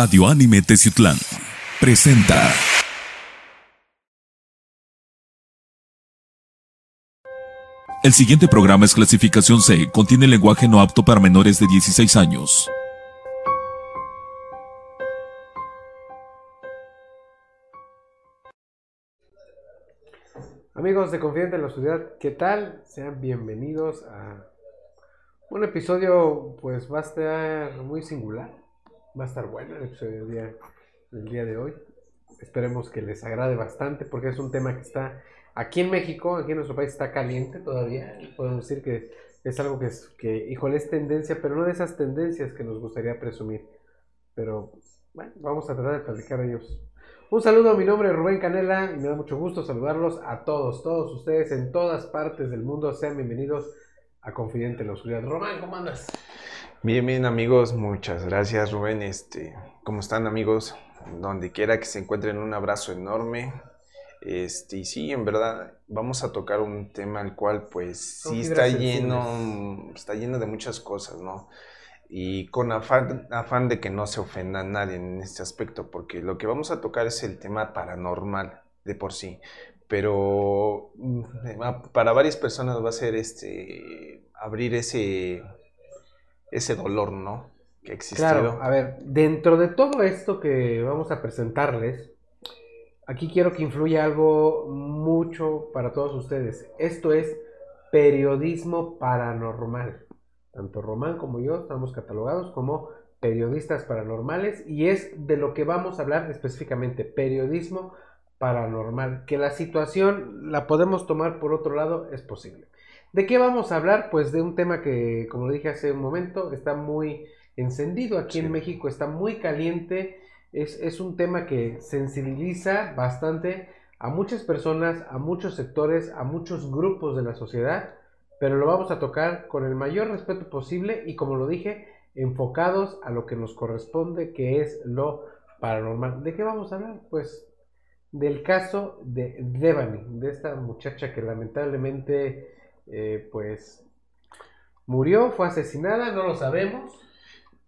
Radio Anime Teciutlán presenta. El siguiente programa es clasificación C, contiene lenguaje no apto para menores de 16 años. Amigos de Confidente en la Ciudad, ¿qué tal? Sean bienvenidos a un episodio, pues va a estar muy singular, va a estar bueno el episodio del día, día de hoy. Esperemos que les agrade bastante porque es un tema que está aquí en México, aquí en nuestro país está caliente todavía. Podemos decir que es algo que, es, que híjole, es tendencia, pero no de esas tendencias que nos gustaría presumir. Pero bueno, vamos a tratar de platicar de ellos un saludo, mi nombre es Rubén Canela y me da mucho gusto saludarlos a todos, todos ustedes en todas partes del mundo. Sean bienvenidos a Confidente en la Oscuridad. Román, ¿cómo andas? Bien, bien amigos, muchas gracias Rubén. Este, ¿Cómo están amigos? Donde quiera que se encuentren, un abrazo enorme. Este, y sí, en verdad, vamos a tocar un tema el cual pues sí está lleno, está lleno de muchas cosas, ¿no? y con afán, afán de que no se ofenda a nadie en este aspecto, porque lo que vamos a tocar es el tema paranormal de por sí, pero mm, para varias personas va a ser este abrir ese ese dolor, ¿no? Que existido. Claro, a ver, dentro de todo esto que vamos a presentarles, aquí quiero que influya algo mucho para todos ustedes. Esto es periodismo paranormal. Tanto Román como yo estamos catalogados como periodistas paranormales y es de lo que vamos a hablar específicamente, periodismo paranormal. Que la situación la podemos tomar por otro lado es posible. ¿De qué vamos a hablar? Pues de un tema que, como lo dije hace un momento, está muy encendido aquí en México, está muy caliente. Es, es un tema que sensibiliza bastante a muchas personas, a muchos sectores, a muchos grupos de la sociedad pero lo vamos a tocar con el mayor respeto posible y como lo dije, enfocados a lo que nos corresponde, que es lo paranormal. ¿De qué vamos a hablar? Pues del caso de Devani, de esta muchacha que lamentablemente eh, pues murió, fue asesinada, no lo sabemos.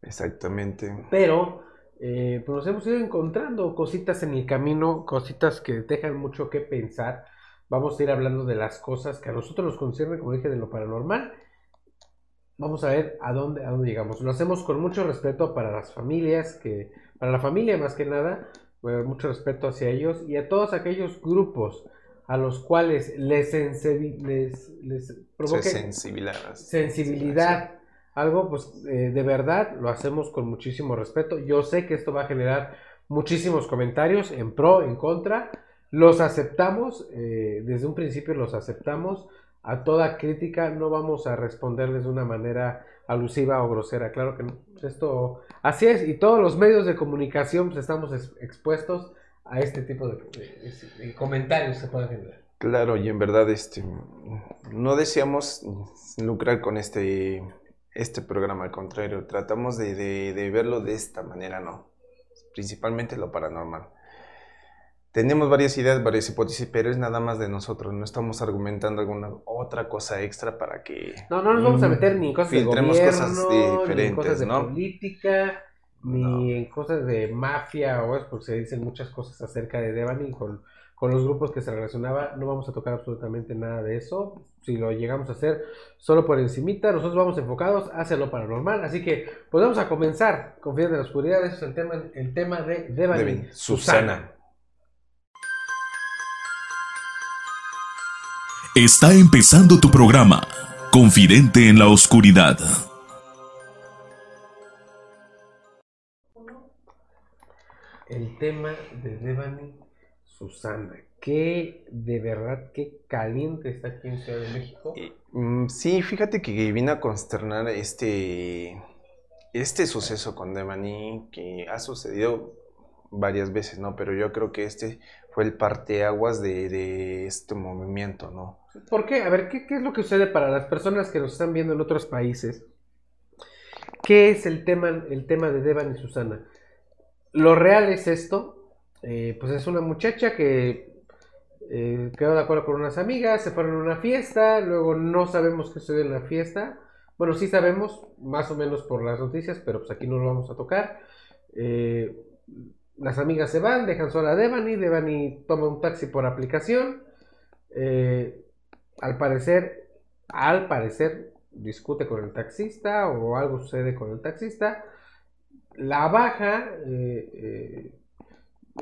Exactamente. Pero eh, pues nos hemos ido encontrando cositas en el camino, cositas que dejan mucho que pensar Vamos a ir hablando de las cosas que a nosotros nos conciernen, como dije, de lo paranormal. Vamos a ver a dónde, a dónde llegamos. Lo hacemos con mucho respeto para las familias, que, para la familia más que nada, mucho respeto hacia ellos y a todos aquellos grupos a los cuales les, les, les provoque sensibilidad, sensibilidad algo, pues eh, de verdad lo hacemos con muchísimo respeto. Yo sé que esto va a generar muchísimos comentarios en pro, en contra. Los aceptamos, eh, desde un principio los aceptamos. A toda crítica no vamos a responderles de una manera alusiva o grosera. Claro que no. Esto, así es, y todos los medios de comunicación pues, estamos expuestos a este tipo de, comentarios se pueden generar. Claro, y en verdad este, no deseamos lucrar con este, este programa, al contrario, tratamos de, de verlo de esta manera, ¿no? Principalmente lo paranormal. Tenemos varias ideas, varias hipótesis, pero es nada más de nosotros. No estamos argumentando alguna otra cosa extra para que. No, no nos vamos a meter ni cosas de gobierno, cosas diferentes, ni cosas de política, ni en cosas de mafia o es porque se dicen muchas cosas acerca de Devani con, con los grupos que se relacionaba. No vamos a tocar absolutamente nada de eso. Si lo llegamos a hacer solo por encimita, nosotros vamos enfocados hacia lo paranormal. Así que pues vamos a comenzar. Confiando en la oscuridad, ese es el tema, el tema de Devani. Susana. Está empezando tu programa, Confidente en la Oscuridad. El tema de Devani Susana. Qué, de verdad, qué caliente está aquí en Ciudad de México. Mm, sí, fíjate que vino a consternar este, este suceso con Devani, que ha sucedido varias veces, ¿no? Pero yo creo que este fue el parteaguas de, de este movimiento, ¿no? ¿Por qué? A ver, ¿qué, es lo que sucede para las personas que nos están viendo en otros países? ¿Qué es el tema, el tema de Devan y Susana? Lo real es esto, eh, pues es una muchacha que eh, quedó de acuerdo con unas amigas, se fueron a una fiesta, luego no sabemos qué sucede en la fiesta. Bueno, sí sabemos, más o menos por las noticias, pero pues aquí no lo vamos a tocar. Eh, las amigas se van, dejan sola a Devani, Devani toma un taxi por aplicación. Al parecer, al parecer, discute con el taxista o algo sucede con el taxista. La baja, eh,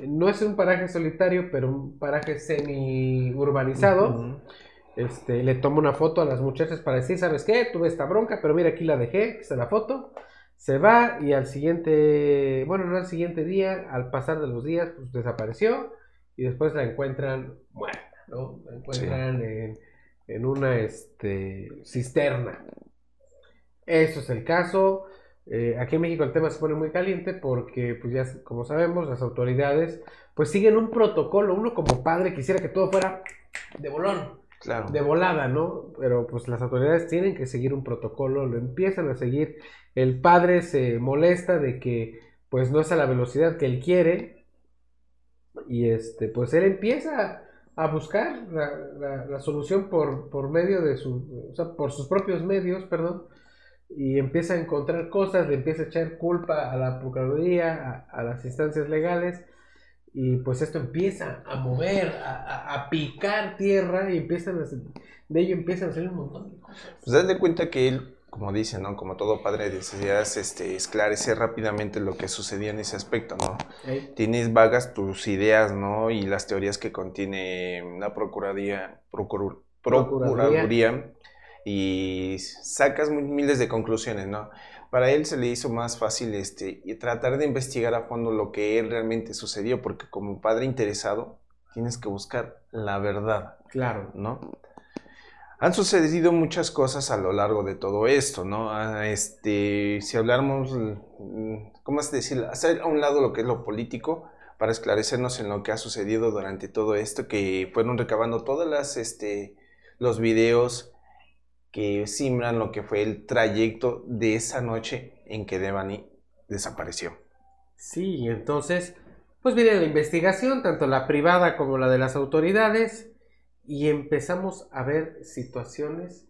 no es un paraje solitario, pero un paraje semi urbanizado. Este, le toma una foto a las muchachas para decir, ¿sabes qué? Tuve esta bronca, pero mira, aquí la dejé, aquí está la foto. Se va y al siguiente, bueno, no al siguiente día, al pasar de los días, pues desapareció y después la encuentran muerta, ¿no? La encuentran en, una este, cisterna. Eso es el caso. Eh, aquí en México el tema se pone muy caliente porque, pues ya como sabemos, las autoridades pues siguen un protocolo. Uno como padre quisiera que todo fuera de bolón, claro. de volada, ¿no? Pero pues las autoridades tienen que seguir un protocolo, lo empiezan a seguir. El padre se molesta de que pues no es a la velocidad que él quiere y este pues él empieza a buscar la, solución por, por medio de su, o sea, por sus propios medios, perdón y empieza a encontrar cosas, le empieza a echar culpa a la Procuraduría, a, las instancias legales, y pues esto empieza a mover, a, picar tierra, y empiezan a, de ello empiezan a salir un montón de cosas. Pues date de cuenta que él, como dice, ¿no? Como todo padre deseas este, esclarecer rápidamente lo que sucedía en ese aspecto, ¿no? Tienes vagas tus ideas, ¿no? Y las teorías que contiene la Procuraduría, Procuraduría y sacas miles de conclusiones, ¿no? Para él se le hizo más fácil este, tratar de investigar a fondo lo que él realmente sucedió, porque como padre interesado tienes que buscar la verdad. Claro. ¿No? Han sucedido muchas cosas a lo largo de todo esto, ¿no? Ah, este, si hablamos, mm, ¿cómo es decir? Hacer a un lado lo que es lo político para esclarecernos en lo que ha sucedido durante todo esto, que fueron recabando todas las, este, los videos, que simbran lo que fue el trayecto de esa noche en que Devani desapareció. Sí, entonces, pues viene la investigación, tanto la privada como la de las autoridades, y empezamos a ver situaciones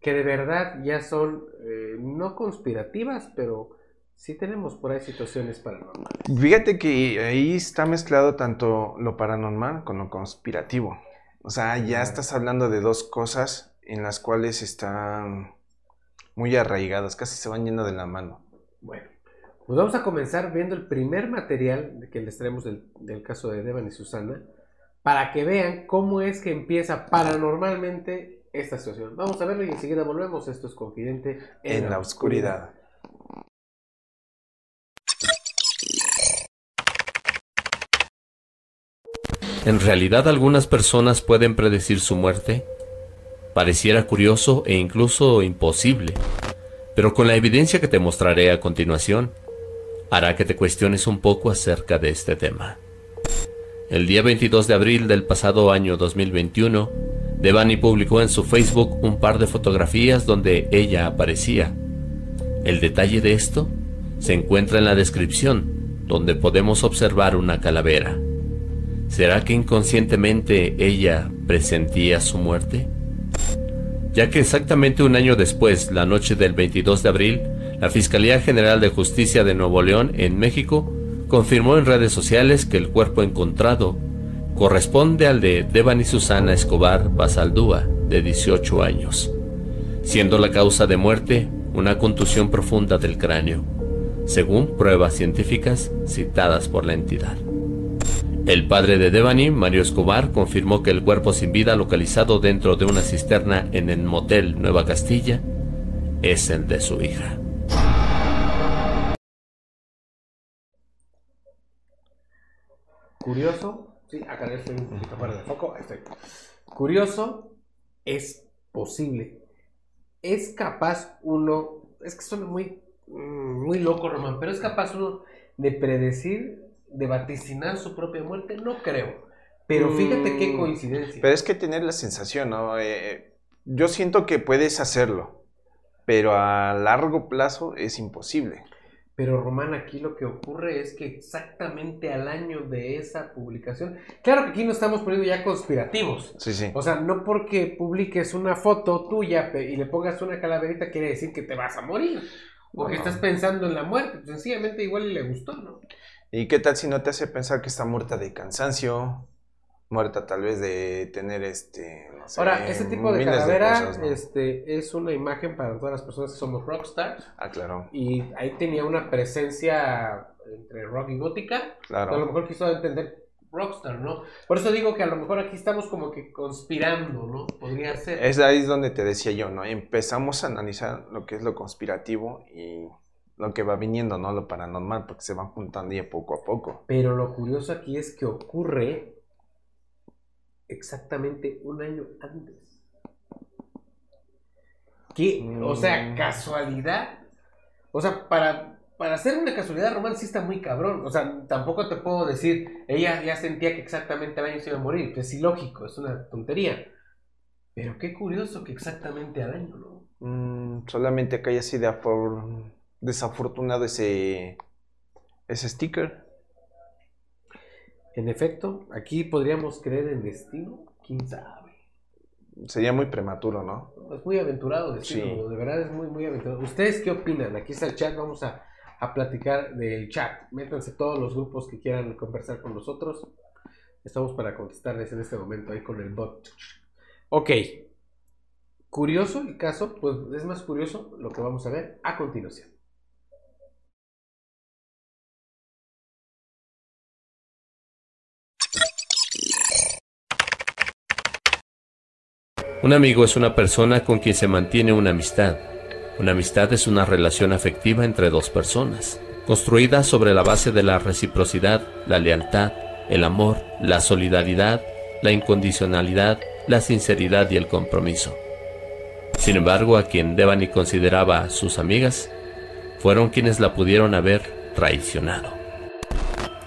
que de verdad ya son eh, no conspirativas, pero sí tenemos por ahí situaciones paranormales. Fíjate que ahí está mezclado tanto lo paranormal con lo conspirativo. O sea, ya estás hablando de dos cosas en las cuales están muy arraigadas, casi se van yendo de la mano. Bueno, pues vamos a comenzar viendo el primer material que les traemos del, caso de Devan y Susana, para que vean cómo es que empieza paranormalmente esta situación. Vamos a verlo y enseguida volvemos. Esto es Confidente en, la, oscuridad. En realidad algunas personas pueden predecir su muerte Pareciera curioso e incluso imposible, pero con la evidencia que te mostraré a continuación, hará que te cuestiones un poco acerca de este tema. El día 22 de abril del pasado año 2021, Devani publicó en su Facebook un par de fotografías donde ella aparecía. El detalle de esto se encuentra en la descripción, donde podemos observar una calavera. ¿Será que inconscientemente ella presentía su muerte? Ya que exactamente un año después, la noche del 22 de abril, la Fiscalía General de Justicia de Nuevo León, en México, confirmó en redes sociales que el cuerpo encontrado corresponde al de Devani Susana Escobar Basaldúa, de 18 años, siendo la causa de muerte una contusión profunda del cráneo, según pruebas científicas citadas por la entidad. El padre de Devani, Mario Escobar, confirmó que el cuerpo sin vida localizado dentro de una cisterna en el motel Nueva Castilla es el de su hija. Curioso, sí, acá estoy un poquito fuera de foco, estoy. Curioso, es posible. Es capaz uno, es que son muy, mm, muy loco, Román, pero es capaz uno de predecir de vaticinar su propia muerte, no creo. Pero fíjate qué mm, coincidencia. Pero es que tener la sensación, ¿no? Eh, yo siento que puedes hacerlo, pero a largo plazo es imposible. Pero Román, aquí lo que ocurre es que exactamente al año de esa publicación, claro que aquí no estamos poniendo ya conspirativos. Sí, sí. O sea, no porque publiques una foto tuya y le pongas una calaverita quiere decir que te vas a morir. O que No. estás pensando en la muerte. Sencillamente igual le gustó, ¿no? ¿Y qué tal si no te hace pensar que está muerta de cansancio? Muerta tal vez de tener este, no sé, Ahora, ese tipo de calavera cosas, ¿no? este, es una imagen para todas las personas que somos rockstars. Ah, claro, Y ahí tenía una presencia entre rock y gótica. A lo claro. mejor quiso entender rockstar, ¿no? Por eso digo que a lo mejor aquí estamos como que conspirando, ¿no? Podría ser. Es ahí donde te decía yo, ¿no? Empezamos a analizar lo que es lo conspirativo y lo que va viniendo, ¿no? Lo paranormal, porque se van juntando ya poco a poco. Pero lo curioso aquí es que ocurre exactamente un año antes. ¿Qué? O sea, Mm. casualidad. O sea, para, para hacer una casualidad, Román sí está muy cabrón. O sea, tampoco te puedo decir, ella ya sentía que exactamente al año se iba a morir. que Es ilógico, es una tontería. Pero qué curioso que exactamente al año, ¿no? Mm, solamente que haya sido afor- desafortunado ese, ese sticker. En efecto, aquí podríamos creer en destino. ¿Quién sabe? Sería muy prematuro, ¿no? Es muy aventurado decirlo, Sí. de verdad es muy, muy aventurado. ¿Ustedes qué opinan? Aquí está el chat, vamos a, a platicar del chat. Métanse todos los grupos que quieran conversar con nosotros. Estamos para contestarles en este momento ahí con el bot. Ok. Curioso el caso, pues es más curioso lo que vamos a ver a continuación. Un amigo es una persona con quien se mantiene una amistad. Una amistad es una relación afectiva entre dos personas, construida sobre la base de la reciprocidad, la lealtad, el amor, la solidaridad, la incondicionalidad, la sinceridad y el compromiso. Sin embargo, a quien Devani consideraba sus amigas, fueron quienes la pudieron haber traicionado.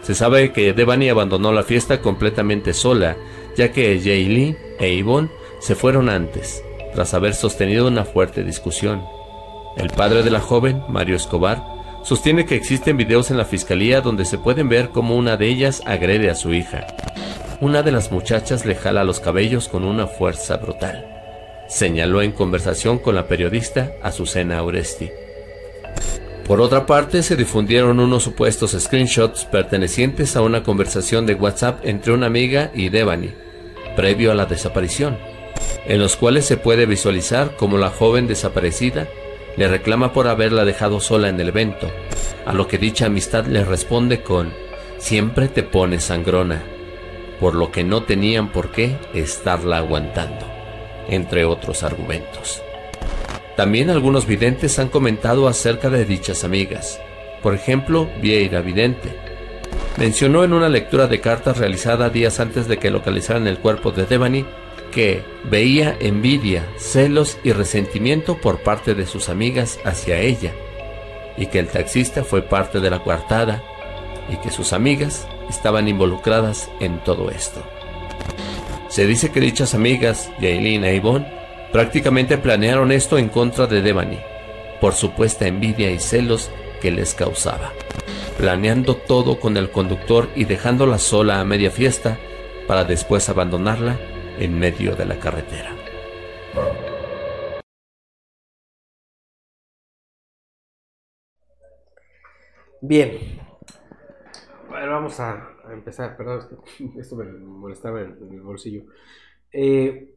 Se sabe que Devani abandonó la fiesta completamente sola, ya que Jaylee e Yvonne se fueron antes, tras haber sostenido una fuerte discusión. El padre de la joven, Mario Escobar, sostiene que existen videos en la fiscalía donde se pueden ver cómo una de ellas agrede a su hija. Una de las muchachas le jala los cabellos con una fuerza brutal. Señaló en conversación con la periodista Azucena Oresti. Por otra parte, se difundieron unos supuestos screenshots pertenecientes a una conversación de WhatsApp entre una amiga y Devani, previo a la desaparición, en los cuales se puede visualizar cómo la joven desaparecida le reclama por haberla dejado sola en el evento, a lo que dicha amistad le responde con siempre te pones sangrona, por lo que no tenían por qué estarla aguantando, entre otros argumentos. También algunos videntes han comentado acerca de dichas amigas. Por ejemplo, Vieira Vidente. Mencionó en una lectura de cartas realizada días antes de que localizaran el cuerpo de Devani que veía envidia, celos y resentimiento por parte de sus amigas hacia ella, y que el taxista fue parte de la coartada y que sus amigas estaban involucradas en todo esto. Se dice que dichas amigas, Yailin e Yvonne, prácticamente planearon esto en contra de Devani, por supuesta envidia y celos que les causaba, planeando todo con el conductor y dejándola sola a media fiesta para después abandonarla en medio de la carretera. Bien. Bueno, vamos a, a empezar. Perdón, es que esto me molestaba en, en el bolsillo. Eh,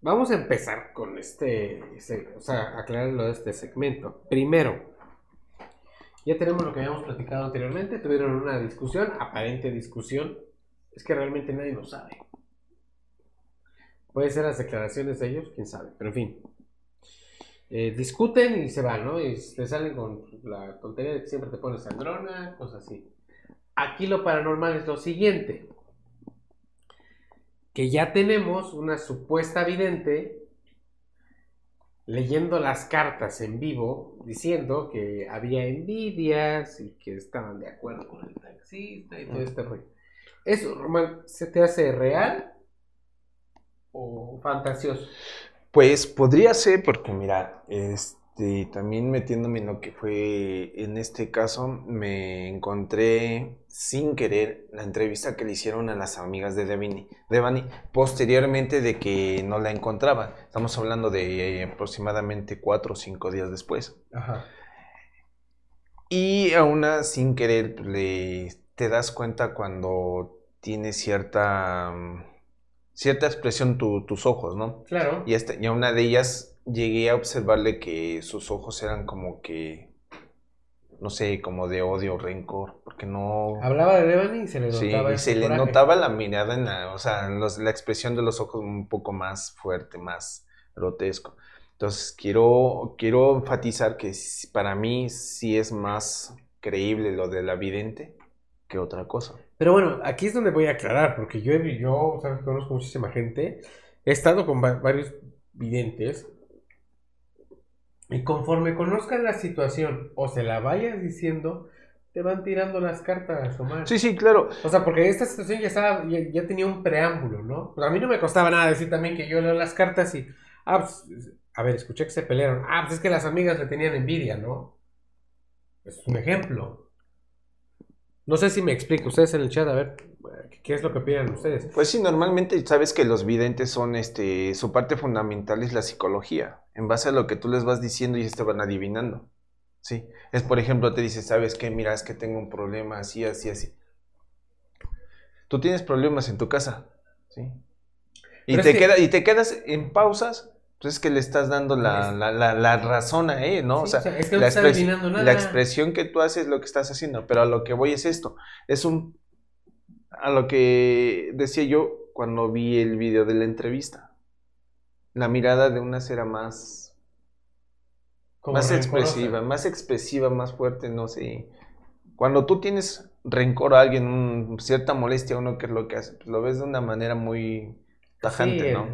vamos a empezar con este, este- o sea, aclarar lo de este segmento. Primero, ya tenemos lo que habíamos platicado anteriormente. Tuvieron una discusión, aparente discusión. Es que realmente nadie lo sabe. Puede ser las declaraciones de ellos, quién sabe, pero en fin. Eh, discuten y se van, ¿no? Y te salen con la tontería de que siempre te pones sangrona, cosas así. Aquí lo paranormal es lo siguiente. Que ya tenemos una supuesta vidente leyendo las cartas en vivo diciendo que había envidias y que estaban de acuerdo con el taxista y todo este rollo. ¿Eso, Román, se te hace real o fantasioso? Pues podría ser, porque mira, este, también metiéndome en lo que fue en este caso, me encontré sin querer la entrevista que le hicieron a las amigas de Devani, Devani posteriormente de que no la encontraban. Estamos hablando de eh, aproximadamente cuatro o cinco días después. Ajá. Y a una sin querer le, te das cuenta cuando tiene cierta, mm, cierta expresión tus ojos, ¿no? Claro. Y, este, y a una de ellas llegué a observarle que sus ojos eran como que no sé, como de odio, rencor, porque no... Hablaba de Devani y se le notaba Sí, y se le notaba la mirada, en la, o sea, la expresión de los ojos un poco más fuerte, más grotesco. Entonces, quiero, quiero enfatizar que para mí sí es más creíble lo de la vidente que otra cosa. Pero bueno, aquí es donde voy a aclarar, porque yo, yo ¿sabes? conozco muchísima gente, he estado con varios videntes y conforme conozcan la situación o se la vayas diciendo, te van tirando las cartas, Omar. Sí, sí, claro. O sea, porque esta situación ya estaba, ya, tenía un preámbulo, ¿no? Pues a mí no me costaba nada decir también que yo leo las cartas y, ah, pues, a ver, escuché que se pelearon. Ah, pues es que las amigas le tenían envidia, ¿no? Es un ejemplo. No sé si me explico, ustedes en el chat, a ver, ¿Qué es lo que piden ustedes? Pues sí, normalmente sabes que los videntes son, este, su parte fundamental es la psicología. En base a lo que tú les vas diciendo, ellos te van adivinando. Sí. Es, por ejemplo, te dice, ¿sabes qué? Mira, es que tengo un problema así, así, así. Tú tienes problemas en tu casa, ¿sí? Y, te, queda, y te quedas en pausas pues es que le estás dando la, la, razón a él, ¿no? o sea, es que no la, nada. la expresión que tú haces es lo que estás haciendo, pero a lo que voy es esto, es un a lo que decía yo cuando vi el video de la entrevista. La mirada de unas era más. más expresiva, más expresiva, más fuerte, no sé. Cuando tú tienes rencor a alguien, cierta molestia a uno, que es lo que hace, pues lo ves de una manera muy tajante, ¿no?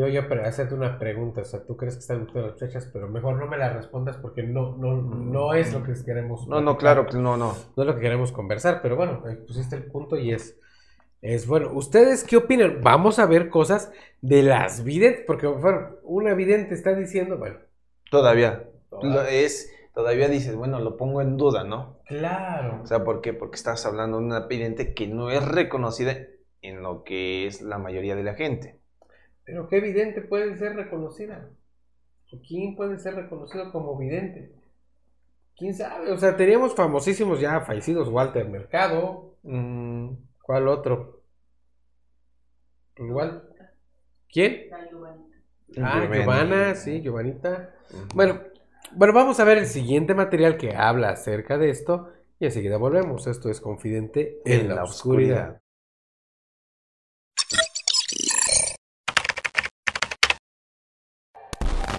Yo, yo, pero hacerte una pregunta, o sea, tú crees que están todas las fechas, pero mejor no me la respondas porque no, no, no es lo que queremos. No, no, claro, no, no. No es lo que queremos conversar, pero bueno, pusiste el punto y es, es bueno. ¿Ustedes qué opinan? Vamos a ver cosas de las videntes, porque bueno, una vidente está diciendo, bueno. Todavía. es, todavía dices, bueno, lo pongo en duda, ¿no? Claro. O sea, ¿por qué? Porque estás hablando de una vidente que no es reconocida en lo que es la mayoría de la gente. Pero qué vidente puede ser reconocida. ¿Quién puede ser reconocido como vidente? ¿Quién sabe? O sea, teníamos famosísimos ya fallecidos, Walter Mercado. Mm, ¿Cuál otro? Igual. ¿Quién? Ah, Giovanna, sí, Giovanita. Bueno, bueno, vamos a ver el siguiente material que habla acerca de esto y enseguida volvemos. Esto es Confidente en, la, oscuridad.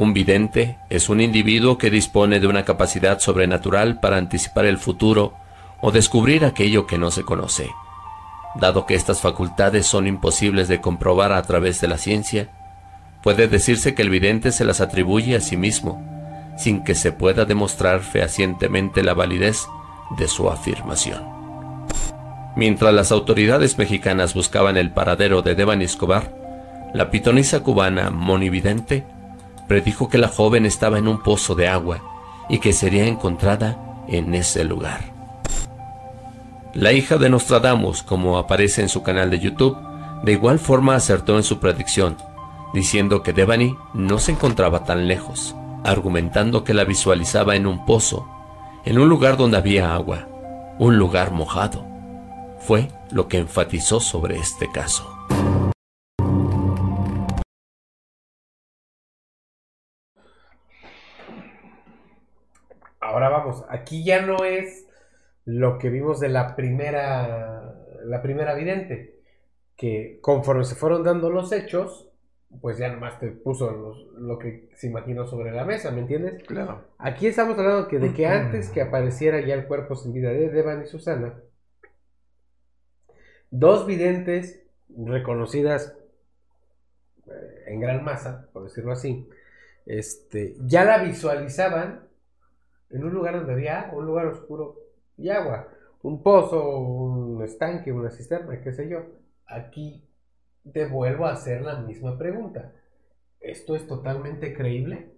Un vidente es un individuo que dispone de una capacidad sobrenatural para anticipar el futuro o descubrir aquello que no se conoce. Dado que estas facultades son imposibles de comprobar a través de la ciencia, puede decirse que el vidente se las atribuye a sí mismo, sin que se pueda demostrar fehacientemente la validez de su afirmación. Mientras las autoridades mexicanas buscaban el paradero de Devan Escobar, la pitonisa cubana Monividente predijo que la joven estaba en un pozo de agua y que sería encontrada en ese lugar. La hija de Nostradamus, como aparece en su canal de YouTube, de igual forma acertó en su predicción, diciendo que Devani no se encontraba tan lejos, argumentando que la visualizaba en un pozo, en un lugar donde había agua, un lugar mojado. Fue lo que enfatizó sobre este caso. Ahora vamos, aquí ya no es lo que vimos de la primera, la primera vidente, que conforme se fueron dando los hechos, pues ya nomás te puso lo que se imaginó sobre la mesa, ¿me entiendes? Claro. Aquí estamos hablando que de que antes que apareciera ya el cuerpo sin vida de Devan y Susana, dos videntes reconocidas eh, en gran masa, por decirlo así, este, ya la visualizaban en un lugar donde había un lugar oscuro y agua, un pozo, un estanque, una cisterna, qué sé yo. Aquí te vuelvo a hacer la misma pregunta. ¿Esto es totalmente creíble?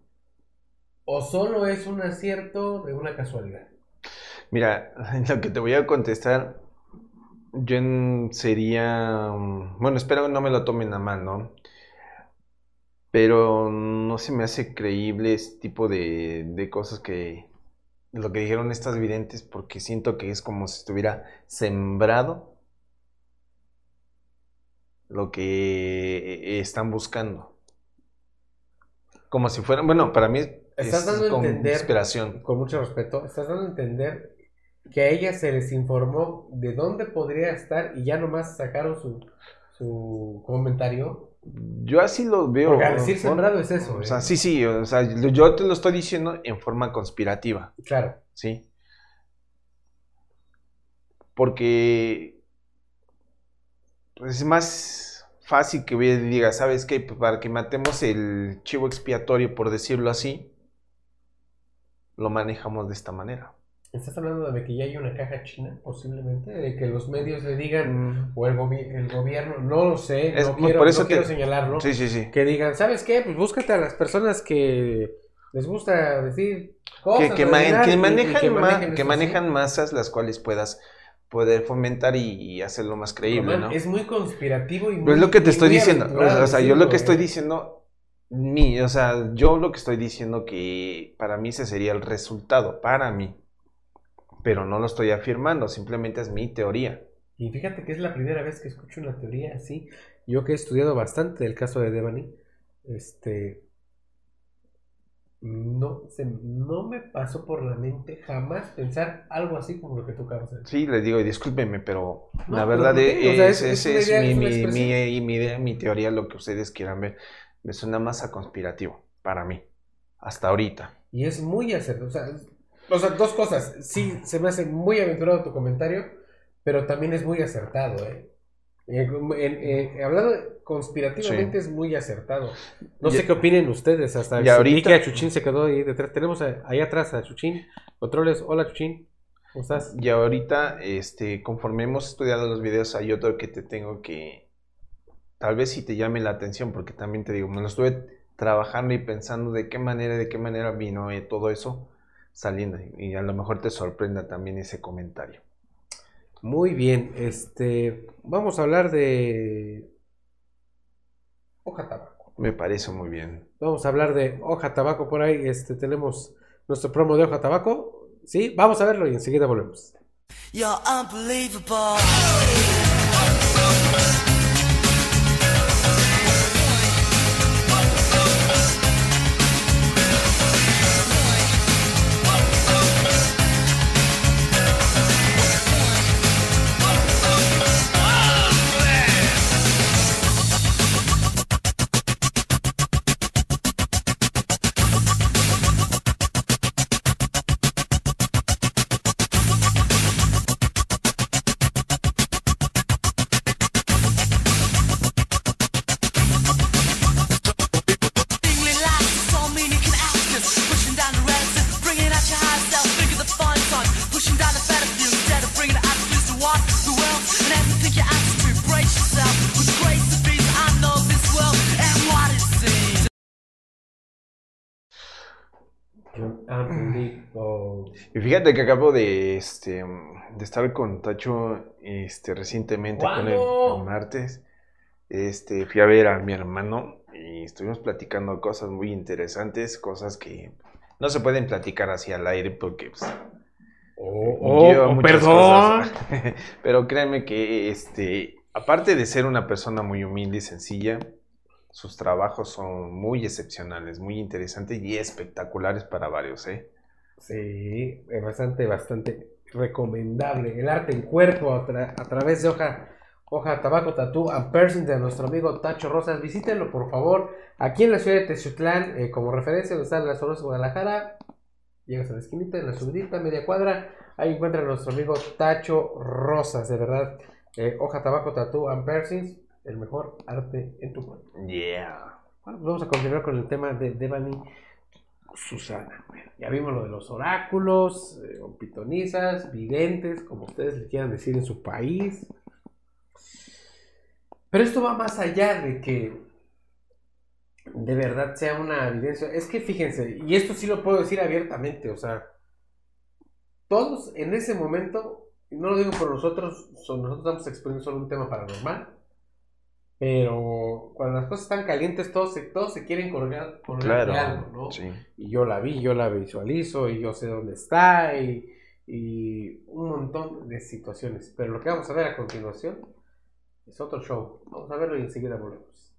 ¿O solo es un acierto de una casualidad? Mira, lo que te voy a contestar, yo sería, bueno, espero no me lo tomen a mal, ¿no? Pero no se me hace creíble este tipo de, de cosas que, lo que dijeron estas videntes porque siento que es como si estuviera sembrado lo que están buscando. Como si fueran, bueno, para mí Estás es dando con entender- inspiración. Con mucho respeto, estás dando a entender que a ella se les informó de dónde podría estar y ya nomás sacaron su, su comentario. Yo así lo veo. Porque al decir sembrado es eso, O ¿eh? sea, sí, sí, o sea, yo te lo estoy diciendo en forma conspirativa. Claro. ¿sí? Porque pues, es más fácil que diga, ¿sabes qué? Pues, para que matemos el chivo expiatorio, por decirlo así, lo manejamos de esta manera. ¿Estás hablando de que ya hay una caja china, posiblemente? De que los medios le digan, Mm, o el, gobi- el gobierno, no lo sé, Es- no por quiero, eso no te- quiero señalarlo, Sí, sí, sí. que digan, ¿sabes qué? Pues búscate a las personas que les gusta decir cosas. Que, que, que manejan, ma- que manejan masas las cuales puedas poder fomentar y, y hacerlo más creíble, ¿no? Es muy conspirativo y Pero muy, es lo que te estoy diciendo. O sea, yo lo que estoy ¿eh? diciendo, mi, o sea, yo lo que estoy diciendo que para mí ese sería el resultado, para mí. Pero no lo estoy afirmando, simplemente es mi teoría. Y fíjate que es la primera vez que escucho una teoría así. Yo que he estudiado bastante el caso de Devani, este, no, se, no me pasó por la mente jamás pensar algo así como lo que tú acabas de decir. Sí, les digo, y discúlpenme, pero No, la verdad ¿por qué? O sea, es, es- es es- es idea, mi, es mi- expresión. mi- mi idea, mi teoría, lo que ustedes quieran ver. Me suena más a conspirativo, para mí, hasta ahorita. Y es muy acertado. O sea, o sea, dos cosas. Sí, se me hace muy aventurado tu comentario, pero también es muy acertado, ¿eh? En- en- en- hablando conspirativamente es muy acertado. No Y- sé qué opinen ustedes. Hasta y ahorita- que a Chuchín se quedó ahí detrás. Tenemos a- ahí atrás a Chuchín. Controles. Hola, Chuchín. ¿Cómo estás? Y ahorita, este, conforme hemos estudiado los videos, hay otro que te tengo que, tal vez si te llame la atención, porque también te digo, me lo estuve trabajando y pensando de qué manera, de qué manera vino eh, todo eso saliendo. Y a lo mejor te sorprenda también ese comentario. Muy bien. Este, vamos a hablar de hoja tabaco. Me parece muy bien. Vamos a hablar de hoja tabaco por ahí. Este, tenemos nuestro promo de hoja tabaco. Sí, vamos a verlo y enseguida volvemos. You're unbelievable. Y fíjate que acabo de, este, de estar con Tacho este, recientemente con el, el martes. Este, fui a ver a mi hermano y estuvimos platicando cosas muy interesantes, cosas que no se pueden platicar así al aire porque pues, Oh, oh, perdón. cosas. Pero créanme que, este, aparte de ser una persona muy humilde y sencilla, sus trabajos son muy excepcionales, muy interesantes y espectaculares para varios, ¿eh? Sí, es bastante, bastante recomendable. El arte en cuerpo a, tra- a través de hoja, hoja tabaco, tatú and piercing de nuestro amigo Tacho Rosas. Visítenlo, por favor, aquí en la ciudad de Teciutlán, eh, como referencia, donde están las zonas de Guadalajara. Llegas a la esquinita, en la subidita, media cuadra. Ahí encuentran a nuestro amigo Tacho Rosas, de verdad. Eh, hoja tabaco, tatú and piercings, el mejor arte en tu cuerpo. Yeah. Bueno, pues vamos a continuar con el tema de Devani Susana. Bueno, ya vimos lo de los oráculos, eh, o pitonizas, videntes, como ustedes le quieran decir en su país. Pero esto va más allá de que de verdad sea una evidencia. Es que fíjense, y esto sí lo puedo decir abiertamente, o sea, todos en ese momento, no lo digo por nosotros, nosotros estamos exponiendo solo un tema paranormal. Pero cuando las cosas están calientes, todos se, todos se quieren colgar, colgar de algo, ¿no? sí. Y yo la vi, yo la visualizo, y yo sé dónde está, y, y un montón de situaciones. Pero lo que vamos a ver a continuación es otro show. Vamos a verlo y enseguida volvemos.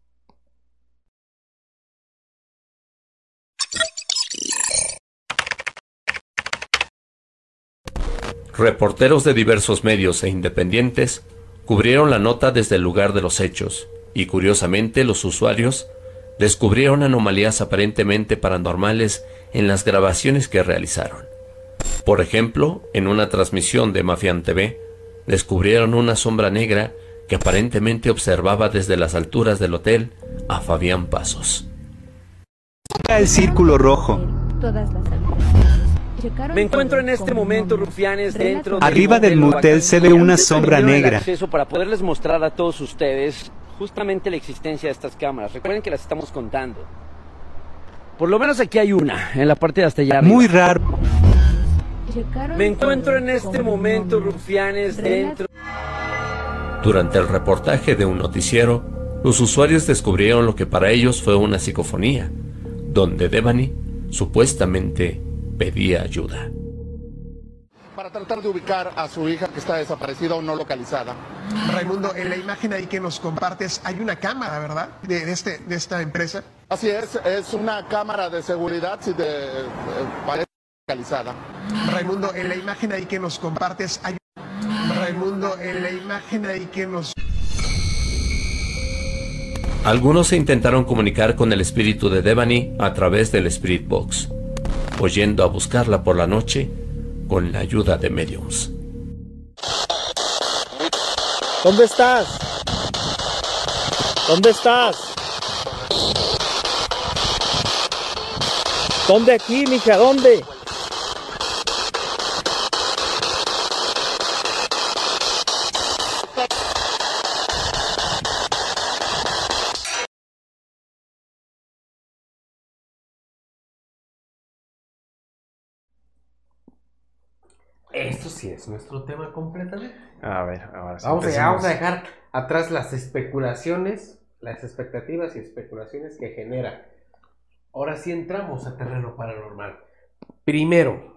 Reporteros de diversos medios e independientes cubrieron la nota desde el lugar de los hechos y curiosamente los usuarios descubrieron anomalías aparentemente paranormales en las grabaciones que realizaron. Por ejemplo, en una transmisión de Mafian TV, descubrieron una sombra negra que aparentemente observaba desde las alturas del hotel a Fabián Pasos. el círculo rojo. Me encuentro en este momento, rufianes, dentro relatos- Arriba del motel se ve una sombra negra. para poderles mostrar a todos ustedes justamente la existencia de estas cámaras. Recuerden que las estamos contando. Por lo menos aquí hay una, en la parte de hasta allá. Muy raro. Me encuentro en este momento, rufianes, dentro. Durante el reportaje de un noticiero, los usuarios descubrieron lo que para ellos fue una psicofonía, donde Devani supuestamente pedía ayuda. Tratar de ubicar a su hija que está desaparecida o no localizada. Raimundo, en la imagen ahí que nos compartes hay una cámara, ¿verdad? De, de este, de esta empresa. Así es, es una cámara de seguridad si de, eh, parece localizada. Raimundo, en la imagen ahí que nos compartes hay... Raimundo, en la imagen ahí que nos... Algunos se intentaron comunicar con el espíritu de Devani a través del Spirit Box, o yendo a buscarla por la noche con la ayuda de mediums. ¿Dónde estás? ¿Dónde estás? ¿Dónde aquí, mija? ¿Dónde? Esto sí es nuestro tema completamente. A ver, ahora sí. Vamos a, empecemos. vamos a dejar atrás las especulaciones, las expectativas y especulaciones que genera. Ahora sí entramos a terreno paranormal. Primero,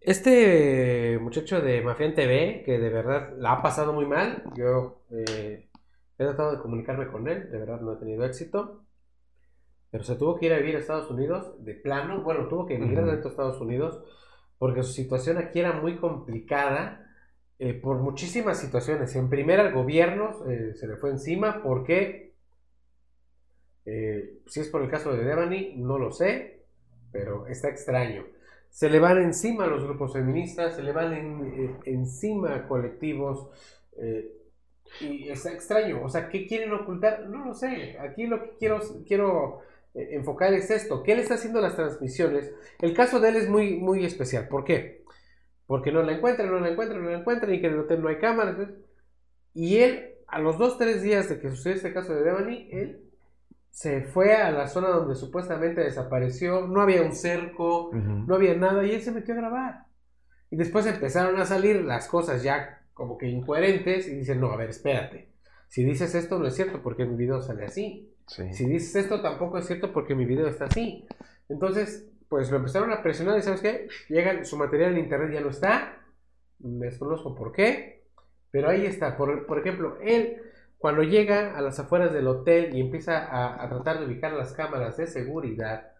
este muchacho de Mafián TV, que de verdad la ha pasado muy mal, yo eh, he tratado de comunicarme con él, de verdad no he tenido éxito, pero se tuvo que ir a vivir a Estados Unidos de plano, bueno, tuvo que emigrar Ujú. dentro de Estados Unidos porque su situación aquí era muy complicada eh, por muchísimas situaciones. En primera, el gobierno eh, se le fue encima porque, eh, si es por el caso de Devani, no lo sé, pero está extraño. Se le van encima los grupos feministas, se le van eh, encima colectivos, eh, y está extraño. O sea, ¿qué quieren ocultar? No lo sé. Aquí lo que quiero, quiero enfocar es esto. ¿Qué le está haciendo las transmisiones? El caso de él es muy, muy especial. ¿Por qué? Porque no la encuentran, no la encuentran, no la encuentran y que en el hotel no hay cámaras. Y él, a los dos, tres días de que sucedió este caso de Devani, él se fue a la zona donde supuestamente desapareció. No había un cerco, no había nada y él se metió a grabar. Y después empezaron a salir las cosas ya como que incoherentes y dicen, no, a ver, espérate. Si dices esto no es cierto porque mi video sale así. Sí. Si dices esto tampoco es cierto porque mi video está así. Entonces, pues lo empezaron a presionar y ¿sabes qué? Llega su material en internet ya no está. Desconozco por qué. Pero ahí está. Por, por ejemplo, él cuando llega a las afueras del hotel y empieza a, a tratar de ubicar las cámaras de seguridad,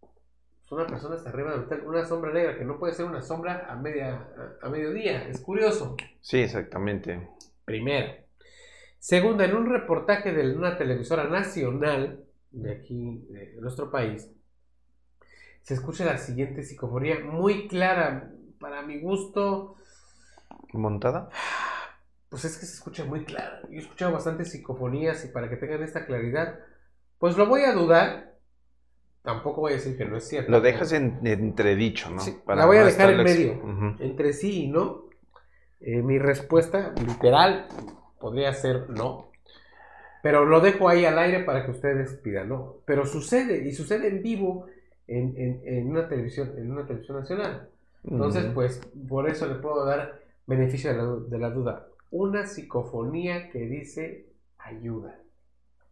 pues una persona está arriba del hotel, una sombra negra que no puede ser una sombra a, media, a, a mediodía. Es curioso. Sí, exactamente. Primero. Segunda, en un reportaje de una televisora nacional de aquí, de nuestro país, se escucha la siguiente psicofonía muy clara. Para mi gusto, ¿Montada? pues es que se escucha muy clara. Yo he escuchado bastantes psicofonías y para que tengan esta claridad, pues lo voy a dudar. Tampoco voy a decir que no es cierto. Lo dejas en, entredicho, ¿no? Sí, Para la voy a dejar en medio. Entre sí y no. Eh, mi respuesta literal podría ser no. Pero lo dejo ahí al aire para que ustedes pidan, ¿no? Pero sucede, y sucede en vivo en, en- en una televisión, en una televisión nacional. Entonces, pues, por eso le puedo dar beneficio de la, de la duda. una psicofonía que dice ayuda.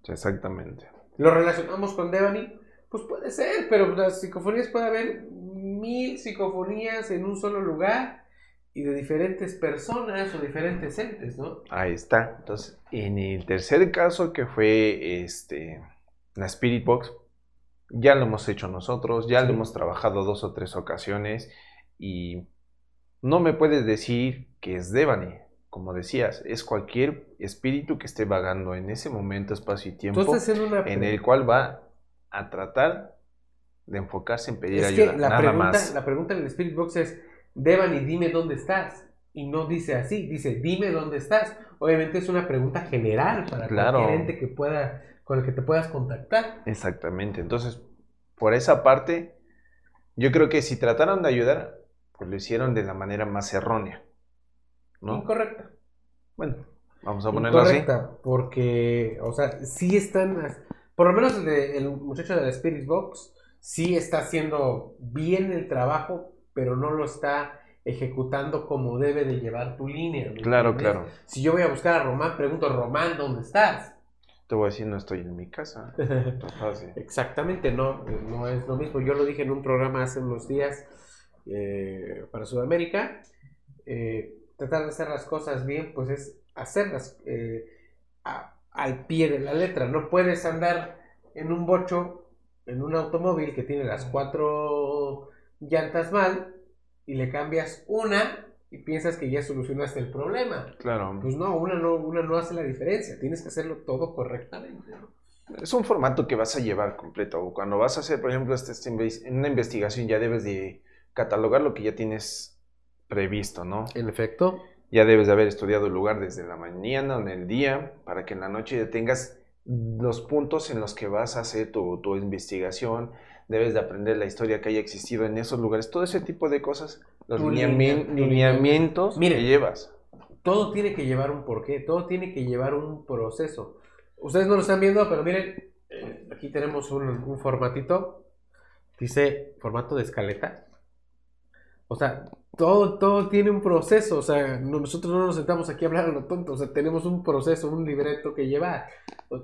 Exactamente. ¿Lo relacionamos con Devani? Pues puede ser, pero las psicofonías puede haber mil psicofonías en un solo lugar y de diferentes personas o diferentes entes, ¿no? Ahí está. Entonces, en el tercer caso que fue este la Spirit Box, ya lo hemos hecho nosotros, ya lo hemos trabajado dos o tres ocasiones y no me puedes decir que es Devani. Como decías, es cualquier espíritu que esté vagando en ese momento, espacio y tiempo, estás haciendo una en el cual va a tratar de enfocarse en pedir Es ayuda. que la nada pregunta, más. la pregunta en el Spirit Box es, Devani, dime dónde estás. Y no dice así, dice, dime dónde estás. Obviamente es una pregunta general para Claro. cualquier ente que pueda, con el que te puedas contactar. Exactamente. Entonces, por esa parte, yo creo que si trataron de ayudar, pues lo hicieron de la manera más errónea. ¿no? Incorrecta. Bueno, vamos a ponerlo así. Incorrecta, porque, o sea, sí están, por lo menos el, de- el muchacho de la Spirit Box, sí está haciendo bien el trabajo, pero no lo está ejecutando como debe de llevar tu línea. ¿me Claro, entiendes? claro. Si yo voy a buscar a Román, pregunto, Román, ¿dónde estás? Te voy a decir, no estoy en mi casa. Exactamente, no, no es lo mismo. Yo lo dije en un programa hace unos días eh, para Sudamérica. eh, tratar de hacer las cosas bien, pues es hacerlas eh, a- al pie de la letra. No puedes andar en un bocho, en un automóvil que tiene las cuatro llantas mal y le cambias una y piensas que ya solucionaste el problema. Claro. Pues no, una no, una no hace la diferencia. Tienes que hacerlo todo correctamente. Es un formato que vas a llevar completo. Cuando vas a hacer, por ejemplo, este, este una investigación, ya debes de catalogar lo que ya tienes previsto, ¿no? En efecto. Ya debes de haber estudiado el lugar desde la mañana o en el día para que en la noche ya tengas los puntos en los que vas a hacer tu, tu investigación. Debes de aprender la historia que haya existido en esos lugares. Todo ese tipo de cosas, los lineamientos Miren. que llevas. todo tiene que llevar un porqué, todo tiene que llevar un proceso. Ustedes no lo están viendo, pero miren, eh, aquí tenemos un, un formatito, dice formato de escaleta. O sea, todo, todo tiene un proceso, o sea, no- nosotros no nos sentamos aquí a hablar a lo tonto, o sea, tenemos un proceso, un libreto que llevar.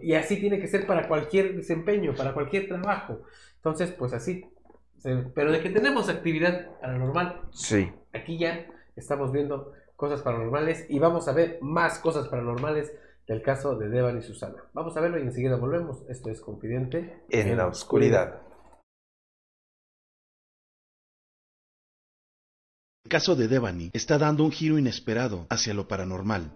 Y así tiene que ser para cualquier desempeño, para cualquier trabajo. Entonces, pues así. Pero de que tenemos actividad paranormal, Sí. aquí ya estamos viendo cosas paranormales y vamos a ver más cosas paranormales del caso de Devan y Susana. Vamos a verlo y enseguida volvemos. Esto es Confidente En la oscuridad. El caso de Devani está dando un giro inesperado hacia lo paranormal.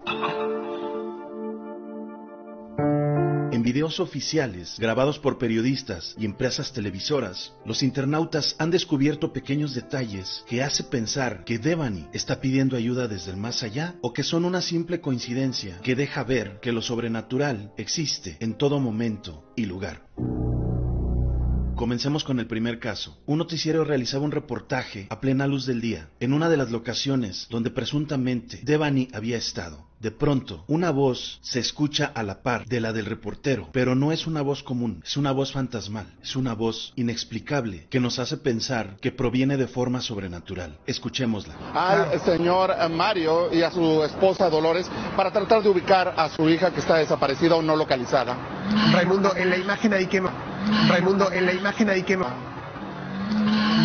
En videos oficiales, grabados por periodistas y empresas televisoras, los internautas han descubierto pequeños detalles que hace pensar que Devani está pidiendo ayuda desde el más allá o que son una simple coincidencia que deja ver que lo sobrenatural existe en todo momento y lugar. Comencemos con el primer caso. Un noticiero realizaba un reportaje a plena luz del día en una de las locaciones donde presuntamente Devani había estado. De pronto, una voz se escucha a la par de la del reportero, pero no es una voz común, es una voz fantasmal, es una voz inexplicable que nos hace pensar que proviene de forma sobrenatural. Escuchémosla. al señor Mario y a su esposa Dolores para tratar de ubicar a su hija que está desaparecida o no localizada. Raimundo, en la imagen ahí que. Raimundo, en la imagen ahí que.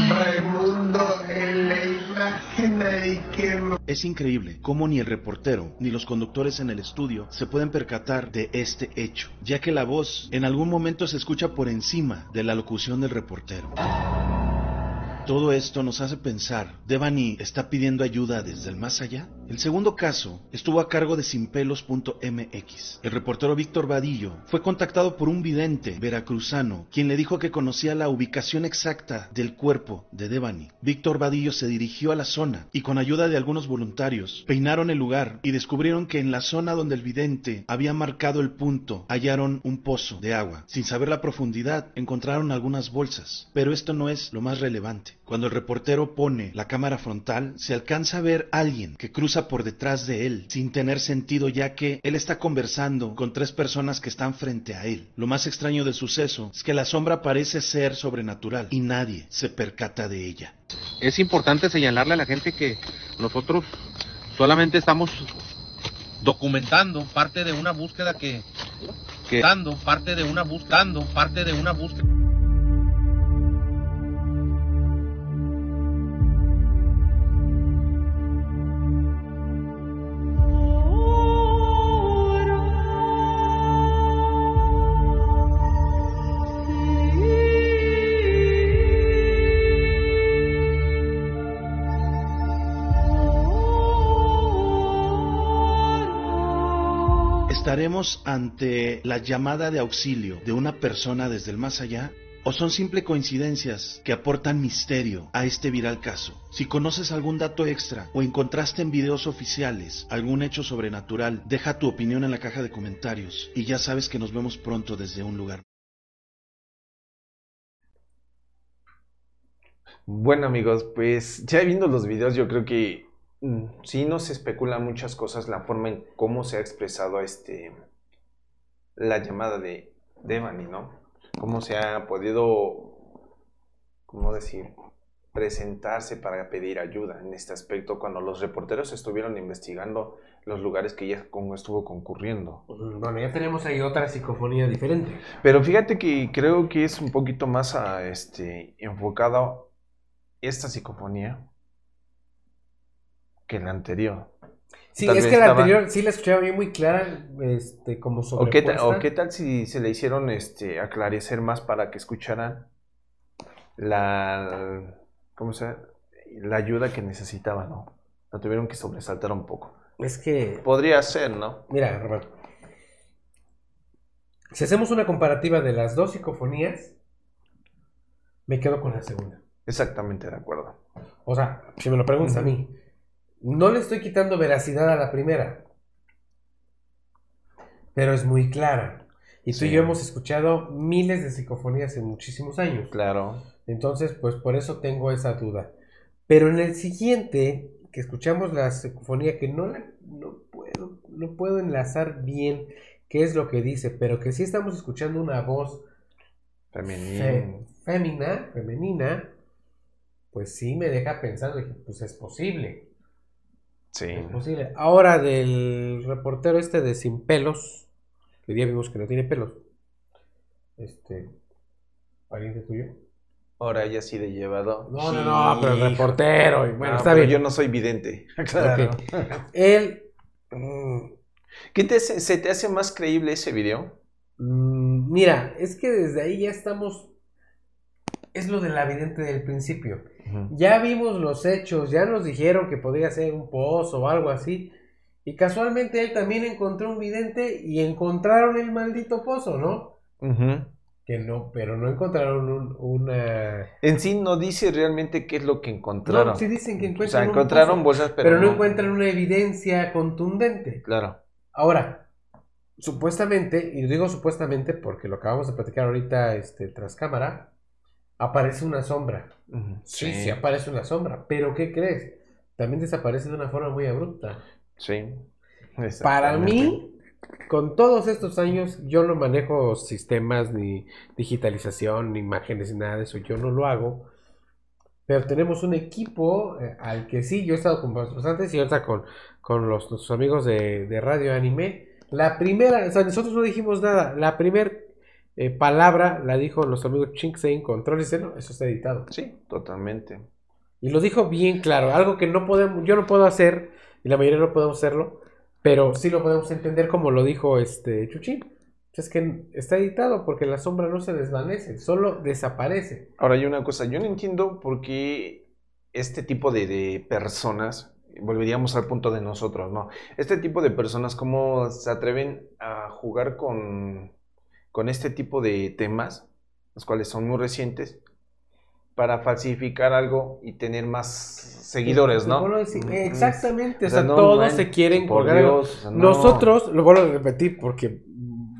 Raimundo, en la imagen ahí que. Es increíble cómo ni el reportero ni los conductores en el estudio se pueden percatar de este hecho, ya que la voz en algún momento se escucha por encima de la locución del reportero. Todo esto nos hace pensar, ¿Devani está pidiendo ayuda desde el más allá? El segundo caso estuvo a cargo de sinpelos.mx. El reportero Víctor Vadillo fue contactado por un vidente veracruzano, quien le dijo que conocía la ubicación exacta del cuerpo de Devani. Víctor Vadillo se dirigió a la zona y con ayuda de algunos voluntarios peinaron el lugar y descubrieron que en la zona donde el vidente había marcado el punto hallaron un pozo de agua. Sin saber la profundidad encontraron algunas bolsas, pero esto no es lo más relevante. Cuando el reportero pone la cámara frontal, se alcanza a ver a alguien que cruza por detrás de él, sin tener sentido ya que él está conversando con tres personas que están frente a él. Lo más extraño del suceso es que la sombra parece ser sobrenatural y nadie se percata de ella. Es importante señalarle a la gente que nosotros solamente estamos documentando parte de una búsqueda que, que dando parte de una buscando parte de una búsqueda. ¿Estaremos ante la llamada de auxilio de una persona desde el más allá? ¿O son simple coincidencias que aportan misterio a este viral caso? Si conoces algún dato extra o encontraste en videos oficiales algún hecho sobrenatural, deja tu opinión en la caja de comentarios y ya sabes que nos vemos pronto desde un lugar. Bueno amigos, pues ya viendo los videos yo creo que mm, sí nos especula muchas cosas la forma en cómo se ha expresado este la llamada de Devani, ¿no? Cómo se ha podido, ¿cómo decir? presentarse para pedir ayuda en este aspecto cuando los reporteros estuvieron investigando los lugares que ella estuvo concurriendo. Bueno, ya tenemos ahí otra psicofonía diferente. Pero fíjate que creo que es un poquito más a, este, enfocado esta psicofonía que la anterior. Sí, es que la estaba- anterior sí la escuchaba bien muy clara, este, como ¿O qué, tal, sobrepuesta. o qué tal si se le hicieron este, aclarecer más para que escucharan la, ¿cómo se la ayuda que necesitaba, ¿no? La tuvieron que sobresaltar un poco. Es que, Podría ser, ¿no? mira, Román, si hacemos una comparativa de las dos psicofonías, me quedo con la segunda. Exactamente de acuerdo. O sea, si me lo preguntas a mí, no le estoy quitando veracidad a la primera, pero es muy clara. Y tú y yo hemos escuchado miles de psicofonías en muchísimos años. Claro. Entonces, pues por eso tengo esa duda. Pero en el siguiente, que escuchamos la psicofonía, que no, la- no, puedo, no puedo enlazar bien qué es lo que dice, pero que sí estamos escuchando una voz Femenino. fe- fémina, femenina, pues sí me deja pensando, dije, pues es posible, Sí. es posible. Ahora del reportero este de Sin Pelos, que hoy día vimos que no tiene pelos, este, pariente tuyo. Ahora ella sí de llevado. No, no, no, pero el reportero, y bueno, Ah, está pero bien. Yo no soy vidente. Claro. Él, mm, ¿Qué te hace- se te hace más creíble ese video? mm, mira, es que desde ahí ya estamos, es lo del evidente del principio. Ya vimos los hechos, ya nos dijeron que podría ser un pozo o algo así. Y casualmente él también encontró un vidente y encontraron el maldito pozo, ¿no? Que no, pero no encontraron un- una... En sí no dice realmente qué es lo que encontraron. No, sí dicen que O encuentran sea, un encontraron pozo, bolsas, pero, pero no encuentran una evidencia contundente. Claro. Ahora, supuestamente, y digo supuestamente porque lo acabamos de platicar ahorita este, tras cámara, aparece una sombra. Sí, sí, aparece una sombra. Pero ¿qué crees? También desaparece de una forma muy abrupta. Sí. Para mí, con todos estos años, yo no manejo sistemas ni digitalización, ni imágenes, ni nada de eso. Yo no lo hago. Pero tenemos un equipo eh, al que sí, yo he estado con vosotros antes y ahorita con, con los, nuestros amigos de, de Radio Anime. La primera, o sea, nosotros no dijimos nada. La primera palabra la dijo los amigos Chinksei Control y dice, no, eso está editado. Sí, totalmente. Y lo dijo bien claro, algo que no podemos, yo no puedo hacer, y la mayoría no podemos hacerlo, pero sí lo podemos entender como lo dijo este Chuchín. Es que está editado porque la sombra no se desvanece, solo desaparece. Ahora hay una cosa, yo no entiendo por qué este tipo de, de personas, volveríamos al punto de nosotros, ¿no? Este tipo de personas, ¿cómo se atreven a jugar con, con este tipo de temas, los cuales son muy recientes, para falsificar algo y tener más seguidores, ¿no? Exactamente, o sea, no, todos man, se quieren por colgar. Dios, o sea, no. Nosotros, lo vuelvo a repetir porque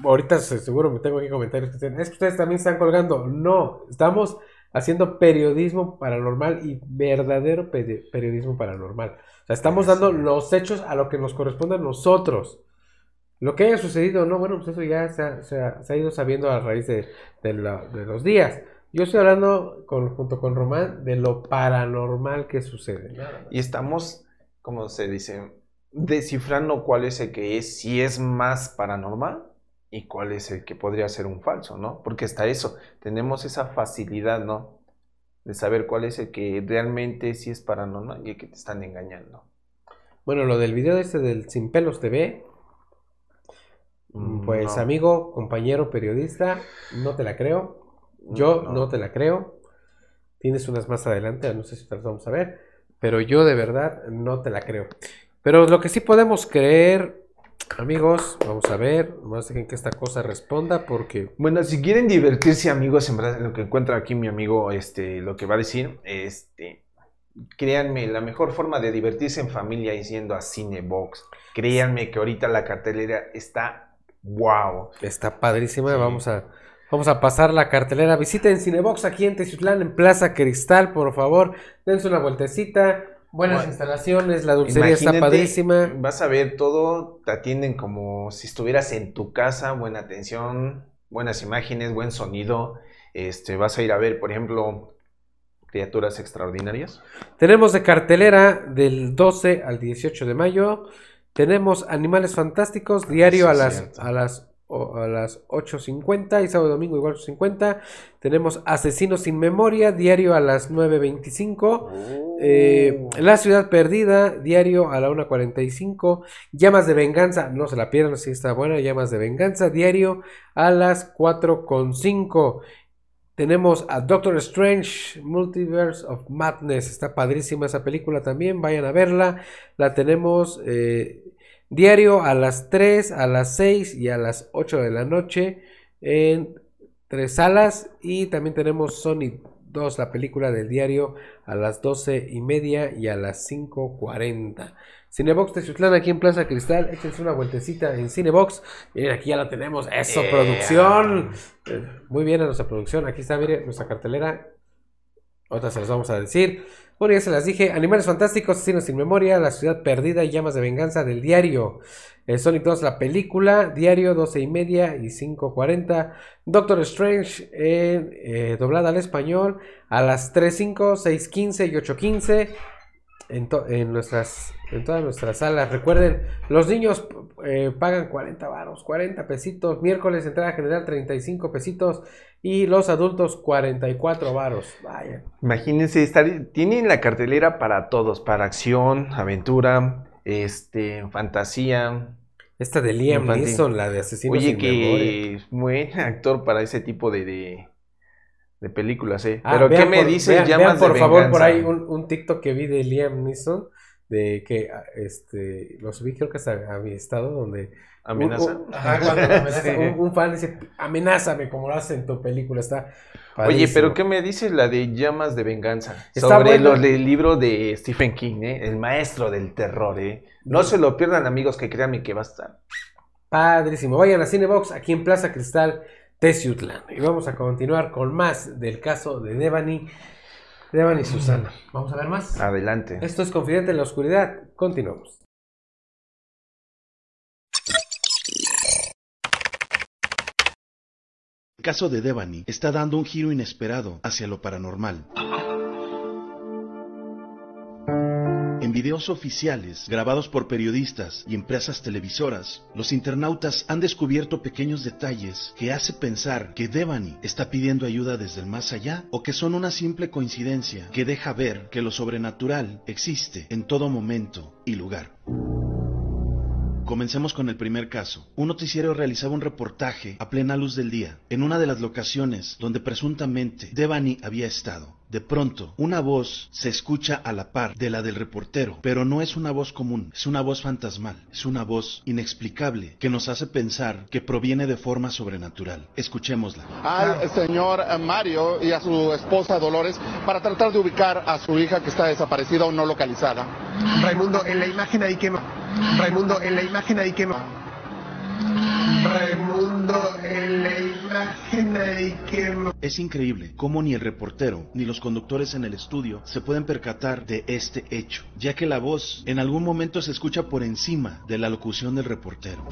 ahorita se- seguro me tengo aquí comentarios que dicen, es que ustedes también están colgando. No, estamos haciendo periodismo paranormal y verdadero peri- periodismo paranormal. O sea, estamos dando los hechos a lo que nos corresponde a nosotros. Lo que haya sucedido no, bueno, pues eso ya se ha, se ha- se ha ido sabiendo a raíz de, de la- de los días. Yo estoy hablando con, junto con Román de lo paranormal que sucede. Y estamos, como se dice, descifrando cuál es el que es, si es más paranormal y cuál es el que podría ser un falso, ¿no? Porque hasta eso, tenemos esa facilidad, ¿no? De saber cuál es el que realmente sí es paranormal y el que te están engañando. Bueno, lo del video este del Sin Pelos TV, pues no. amigo, compañero, periodista, no te la creo. Yo no, No. te la creo. Tienes unas más adelante, no sé si te las vamos a ver, pero yo de verdad no te la creo. Pero lo que sí podemos creer, amigos, vamos a ver, más dejen que esta cosa responda porque Bueno, si quieren divertirse, amigos, en verdad, lo que encuentra aquí mi amigo, este, lo que va a decir, este, créanme, la mejor forma de divertirse en familia es yendo a Cinebox. Créanme que ahorita la cartelera está wow. Está padrísima. Vamos a vamos a pasar la cartelera. Visiten Cinebox aquí en Teciutlán, en Plaza Cristal, por favor. Dense una vueltecita. Buenas Bueno, instalaciones, la dulcería está padrísima. Vas a ver todo, te atienden como si estuvieras en tu casa, buena atención, buenas imágenes, buen sonido. Este, vas a ir a ver, por ejemplo, criaturas extraordinarias. Tenemos de cartelera del 12 al 18 de mayo. Tenemos Animales Fantásticos, diario Sí, a las, a las, a las 8.50 y sábado y domingo igual 8.50. Tenemos Asesinos sin Memoria, diario a las 9.25. Eh, la Ciudad Perdida, diario a la 1.45. Llamas de Venganza, no se la pierdan, si está buena. Llamas de Venganza, diario a las 4.5. Tenemos a Doctor Strange, Multiverse of Madness. Está padrísima esa película también. Vayan a verla. La tenemos eh, diario a las 3, a las 6 y a las 8 de la noche en tres salas. Y también tenemos Sonic 2, la película del diario, a las 12 y media y a las 5.40. Cinebox Teciutlán aquí en Plaza Cristal. Échense una vueltecita en Cinebox. Miren, aquí ya la tenemos. Eso, Yeah. producción. Eh, Muy bien a nuestra producción. Aquí está, mire, nuestra cartelera. Otras se las vamos a decir. Bueno, ya se las dije. Animales Fantásticos, Asesinos sin Memoria, La Ciudad Perdida y Llamas de Venganza del Diario. Eh, Sonic 2, la película, Diario, 12 y media y 5.40. Doctor Strange, en, eh, doblada al español, a las 3.05, 6.15 y 8.15. En, en nuestras en todas nuestras salas. Recuerden, los niños eh, pagan 40 varos, 40 pesitos. Miércoles entrada general 35 pesitos y los adultos 44 varos. Vaya. Imagínense estar, tienen la cartelera para todos, para acción, aventura, este, fantasía. Esta de Liam infantil. Neeson, la de Asesinos Oye, sin que Memoria. es buen actor para ese tipo de, de, de películas, ¿eh? Ah, Pero ¿qué me dices? vean- Llamas vean, por de favor por ahí un, un TikTok que vi de Liam Neeson de que ah, este lo subí creo que hasta a mi estado donde ¿Amenaza? un- ajá, cuando amenaza, Sí. un, un fan dice amenázame como lo haces en tu película está Oye, padrísimo. pero ¿qué me dices la de Llamas de Venganza? Está Sobre los del libro de Stephen King, ¿eh? El maestro del terror, ¿eh? No se lo pierdan, amigos, que créanme que va a estar. Padrísimo. Vayan a Cinebox aquí en Plaza Cristal, Teciutlán. Y vamos a continuar con más del caso de Devani. Devani y Susana. Vamos a ver más. Adelante. Esto es Confidente en la Oscuridad. Continuamos. Caso de Devani está dando un giro inesperado hacia lo paranormal. En videos oficiales, grabados por periodistas y empresas televisoras, los internautas han descubierto pequeños detalles que hace pensar que Devani está pidiendo ayuda desde el más allá o que son una simple coincidencia que deja ver que lo sobrenatural existe en todo momento y lugar. Comencemos con el primer caso. Un noticiero realizaba un reportaje a plena luz del día, en una de las locaciones donde presuntamente Devani había estado. De pronto, una voz se escucha a la par de la del reportero, pero no es una voz común, es una voz fantasmal, es una voz inexplicable que nos hace pensar que proviene de forma sobrenatural. Escuchémosla. al señor Mario y a su esposa Dolores para tratar de ubicar a su hija que está desaparecida o no localizada. Raimundo, en la imagen ahí que no. Raimundo, en la imagen ahí que no. Raimundo, en la imagen ahí que no. Es increíble cómo ni el reportero ni los conductores en el estudio se pueden percatar de este hecho, ya que la voz en algún momento se escucha por encima de la locución del reportero.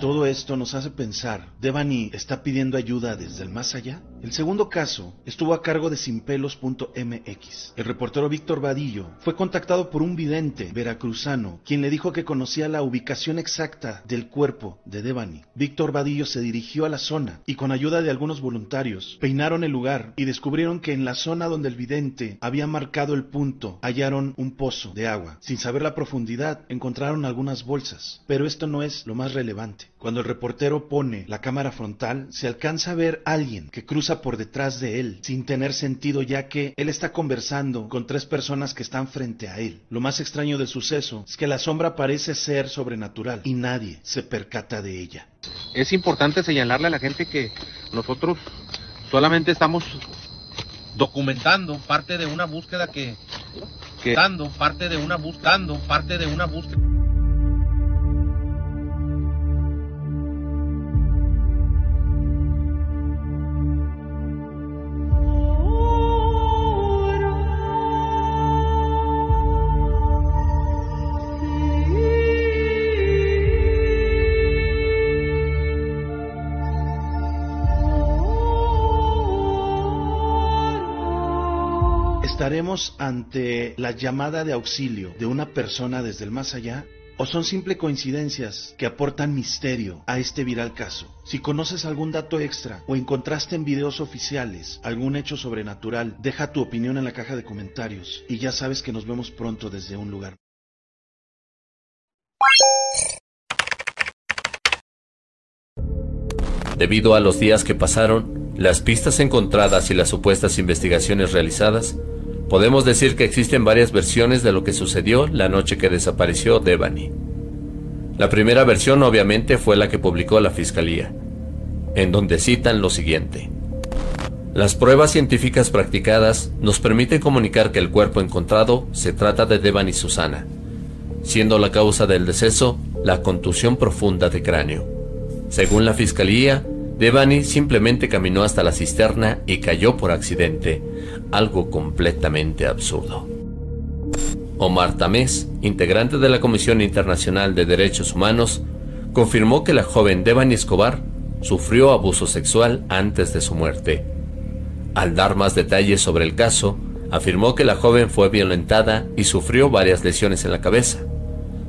Todo esto nos hace pensar, ¿Devani está pidiendo ayuda desde el más allá? El segundo caso estuvo a cargo de sinpelos.mx. El reportero Víctor Vadillo fue contactado por un vidente veracruzano, quien le dijo que conocía la ubicación exacta del cuerpo de Devani. Víctor Vadillo se dirigió a la zona y con ayuda de algunos voluntarios peinaron el lugar y descubrieron que en la zona donde el vidente había marcado el punto hallaron un pozo de agua. Sin saber la profundidad encontraron algunas bolsas, pero esto no es lo más relevante. Cuando el reportero pone la cámara frontal, se alcanza a ver a alguien que cruza por detrás de él, sin tener sentido ya que él está conversando con tres personas que están frente a él. Lo más extraño del suceso es que la sombra parece ser sobrenatural y nadie se percata de ella. Es importante señalarle a la gente que nosotros solamente estamos documentando parte de una búsqueda que, que dando parte de una buscando parte de una búsqueda. ¿Estaremos ante la llamada de auxilio de una persona desde el más allá? ¿O son simple coincidencias que aportan misterio a este viral caso? Si conoces algún dato extra o encontraste en videos oficiales algún hecho sobrenatural, deja tu opinión en la caja de comentarios y ya sabes que nos vemos pronto desde un lugar. Debido a los días que pasaron, las pistas encontradas y las supuestas investigaciones realizadas, podemos decir que existen varias versiones de lo que sucedió la noche que desapareció Devani. La primera versión obviamente fue la que publicó la Fiscalía, en donde citan lo siguiente. Las pruebas científicas practicadas nos permiten comunicar que el cuerpo encontrado se trata de Devani Susana, siendo la causa del deceso la contusión profunda de cráneo. Según la Fiscalía, Devani simplemente caminó hasta la cisterna y cayó por accidente, algo completamente absurdo. Omar Tamés, integrante de la Comisión Internacional de Derechos Humanos, confirmó que la joven Devani Escobar sufrió abuso sexual antes de su muerte. Al dar más detalles sobre el caso, afirmó que la joven fue violentada y sufrió varias lesiones en la cabeza.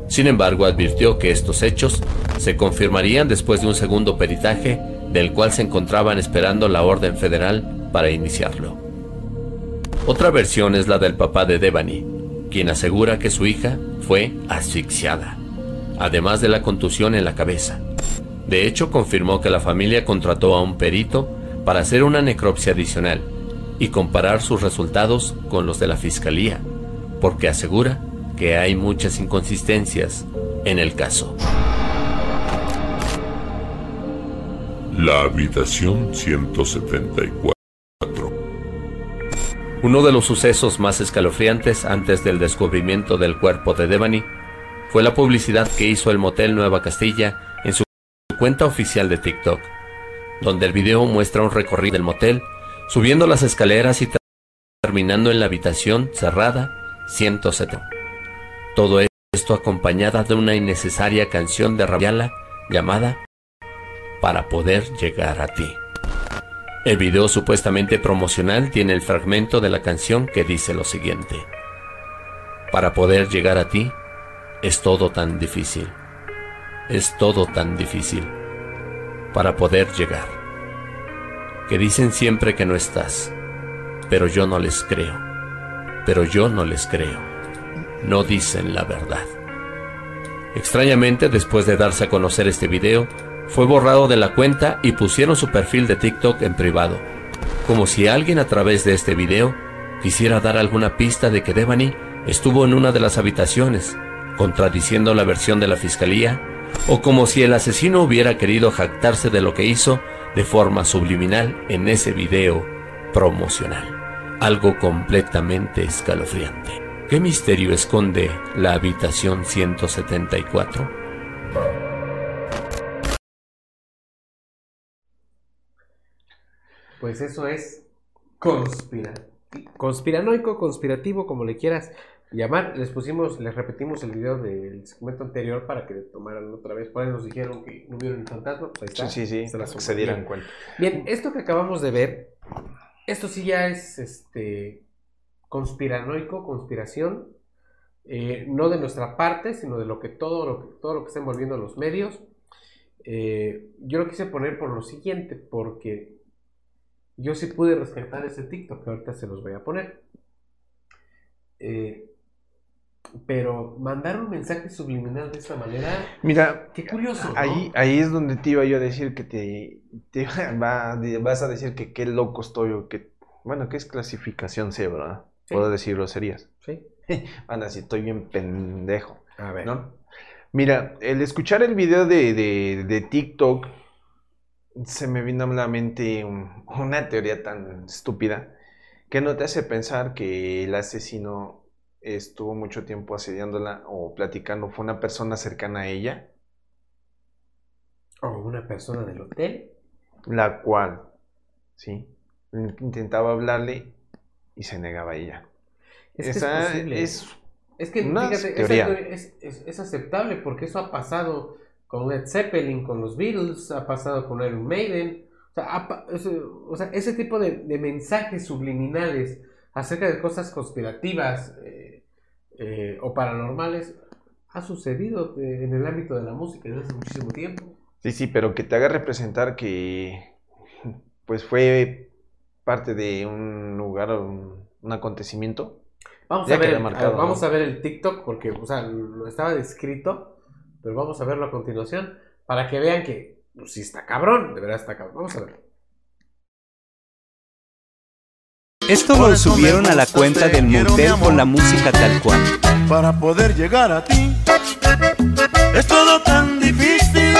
Sin embargo, advirtió que estos hechos se confirmarían después de un segundo peritaje del cual se encontraban esperando la orden federal para iniciarlo. Otra versión es la del papá de Devani, quien asegura que su hija fue asfixiada, además de la contusión en la cabeza. De hecho, confirmó que la familia contrató a un perito para hacer una necropsia adicional y comparar sus resultados con los de la fiscalía, porque asegura que hay muchas inconsistencias en el caso. La habitación 174. Uno de los sucesos más escalofriantes antes del descubrimiento del cuerpo de Devani fue la publicidad que hizo el motel Nueva Castilla en su cuenta oficial de TikTok, donde el video muestra un recorrido del motel, subiendo las escaleras y terminando en la habitación cerrada 170. Todo esto acompañada de una innecesaria canción de Rabiala llamada Para poder llegar a ti. El video supuestamente promocional tiene el fragmento de la canción que dice lo siguiente. Para poder llegar a ti es todo tan difícil. Es todo tan difícil. Para poder llegar. Que dicen siempre que no estás. Pero yo no les creo. Pero yo no les creo. No dicen la verdad. Extrañamente, después de darse a conocer este video, fue borrado de la cuenta y pusieron su perfil de TikTok en privado, como si alguien a través de este video quisiera dar alguna pista de que Devani estuvo en una de las habitaciones, contradiciendo la versión de la fiscalía, o como si el asesino hubiera querido jactarse de lo que hizo de forma subliminal en ese video promocional. Algo completamente escalofriante. ¿Qué misterio esconde la habitación 174? Pues eso es conspira conspiranoico, conspirativo, como le quieras llamar. Les pusimos, les repetimos el video del segmento anterior para que tomaran otra vez. Por ahí nos dijeron que no vieron el fantasma. Pues ahí está. Sí, sí, sí, Se las se dieran Bien. cuenta. Bien, esto que acabamos de ver, esto sí ya es este conspiranoico, conspiración, eh, no de nuestra parte, sino de lo que todo lo que, todo lo que está envolviendo los medios. Eh, yo lo quise poner por lo siguiente, porque yo sí pude rescatar ese TikTok, que ahorita se los voy a poner. Eh, pero mandar un mensaje subliminal de esta manera, Mira, qué curioso. ¿no? ahí, ahí es donde te iba yo a decir que te, te va- vas a decir que qué loco estoy o que, bueno, que es clasificación C, ¿verdad? Sí. Puedo decir groserías. Sí. Van a decir, estoy bien pendejo. A ver. ¿no? Mira, el escuchar el video de, de, de TikTok se me vino a la mente un- una teoría tan estúpida que no te hace pensar que el asesino estuvo mucho tiempo asediándola o platicando, fue una persona cercana a ella, O una persona del hotel. la cual, sí, intentaba hablarle y se negaba a ella. Es que es Esa es Es que, una fíjate, esa teoría. teoría es, es- es aceptable porque eso ha pasado con Led Zeppelin, con los Beatles, ha pasado con Iron Maiden. O sea, ha pa- eso- o sea, ese tipo de, de mensajes subliminales acerca de cosas conspirativas eh, eh, o paranormales ha sucedido eh, en el ámbito de la música desde hace muchísimo tiempo. Sí, sí, pero que te haga representar que pues fue parte de un lugar, un, un acontecimiento. Vamos a ver, vamos a ver el TikTok porque, o sea, lo estaba descrito, pero vamos a verlo a continuación para que vean que pues, sí está cabrón, de verdad está cabrón. Vamos a ver. Esto lo subieron a la cuenta del motel con la música tal cual. para poder llegar a ti. Es todo tan difícil,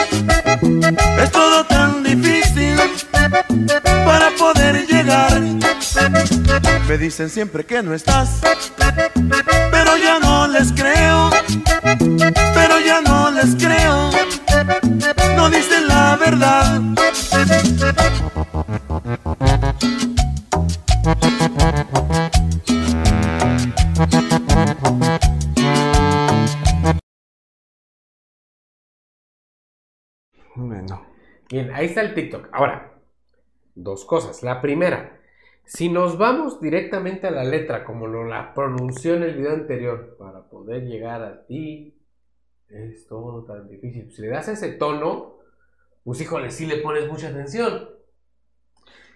es todo tan difícil para poder. Me dicen siempre que no estás, pero ya no les creo, pero ya no les creo, no dicen la verdad. Bueno, Bien, ahí está el TikTok. Ahora, dos cosas. La primera, si nos vamos directamente a la letra, como lo la pronunció en el video anterior, para poder llegar a ti, es todo tan difícil. Si le das ese tono, pues híjole, sí le pones mucha atención.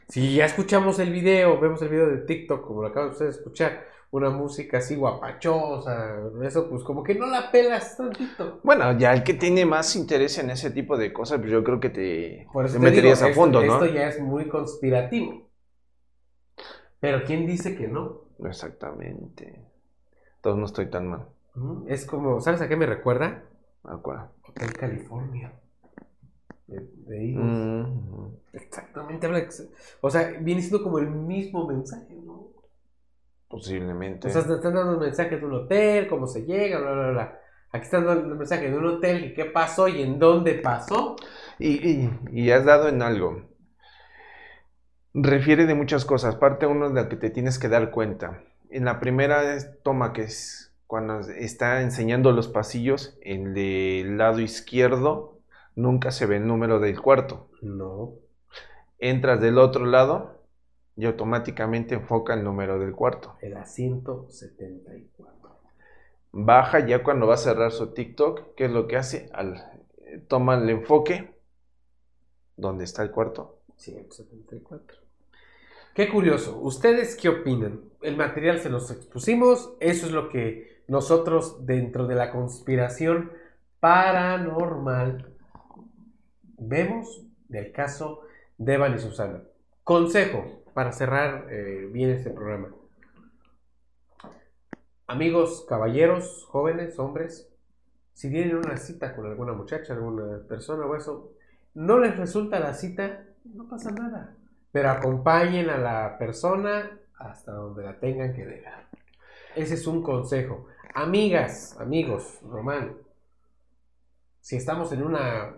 Si ya escuchamos el video, vemos el video de TikTok, como lo acaban ustedes de escuchar, una música así guapachosa, eso pues como que no la pelas tantito. bueno, ya el que tiene más interés en ese tipo de cosas, pues yo creo que te, Por eso te te meterías digo, a esto- fondo, ¿no? Esto ya es muy conspirativo. Pero ¿quién dice que no? Exactamente. Entonces no estoy tan mal. Es como, ¿sabes a qué me recuerda? ¿A cuál? Hotel California. De, de Eagles. Mm, Exactamente. habla O sea, viene siendo como el mismo mensaje, ¿no? posiblemente. O sea, te están dando un mensaje de un hotel, cómo se llega, bla, bla, bla. Aquí están dando un mensaje de un hotel, y qué pasó y en dónde pasó. Y, y, y has dado en algo. Refiere de muchas cosas. Parte uno de la que te tienes que dar cuenta. En la primera toma, que es cuando está enseñando los pasillos, en el lado izquierdo nunca se ve el número del cuarto. No. Entras del otro lado y automáticamente enfoca el número del cuarto. El asiento 74. Baja ya cuando va a cerrar su TikTok. ¿Qué es lo que hace? Al, toma el enfoque. ¿Dónde está el cuarto? 174. Qué curioso. ¿Ustedes qué opinan? El material se los expusimos. Eso es lo que nosotros dentro de la conspiración paranormal vemos del caso de Evan y Susana. Consejo para cerrar eh, bien este programa. Amigos, caballeros, jóvenes, hombres, si tienen una cita con alguna muchacha, alguna persona o eso, no les resulta la cita, no pasa nada. Pero acompañen a la persona hasta donde la tengan que dejar. Ese es un consejo. Amigas, amigos, Román, si estamos en una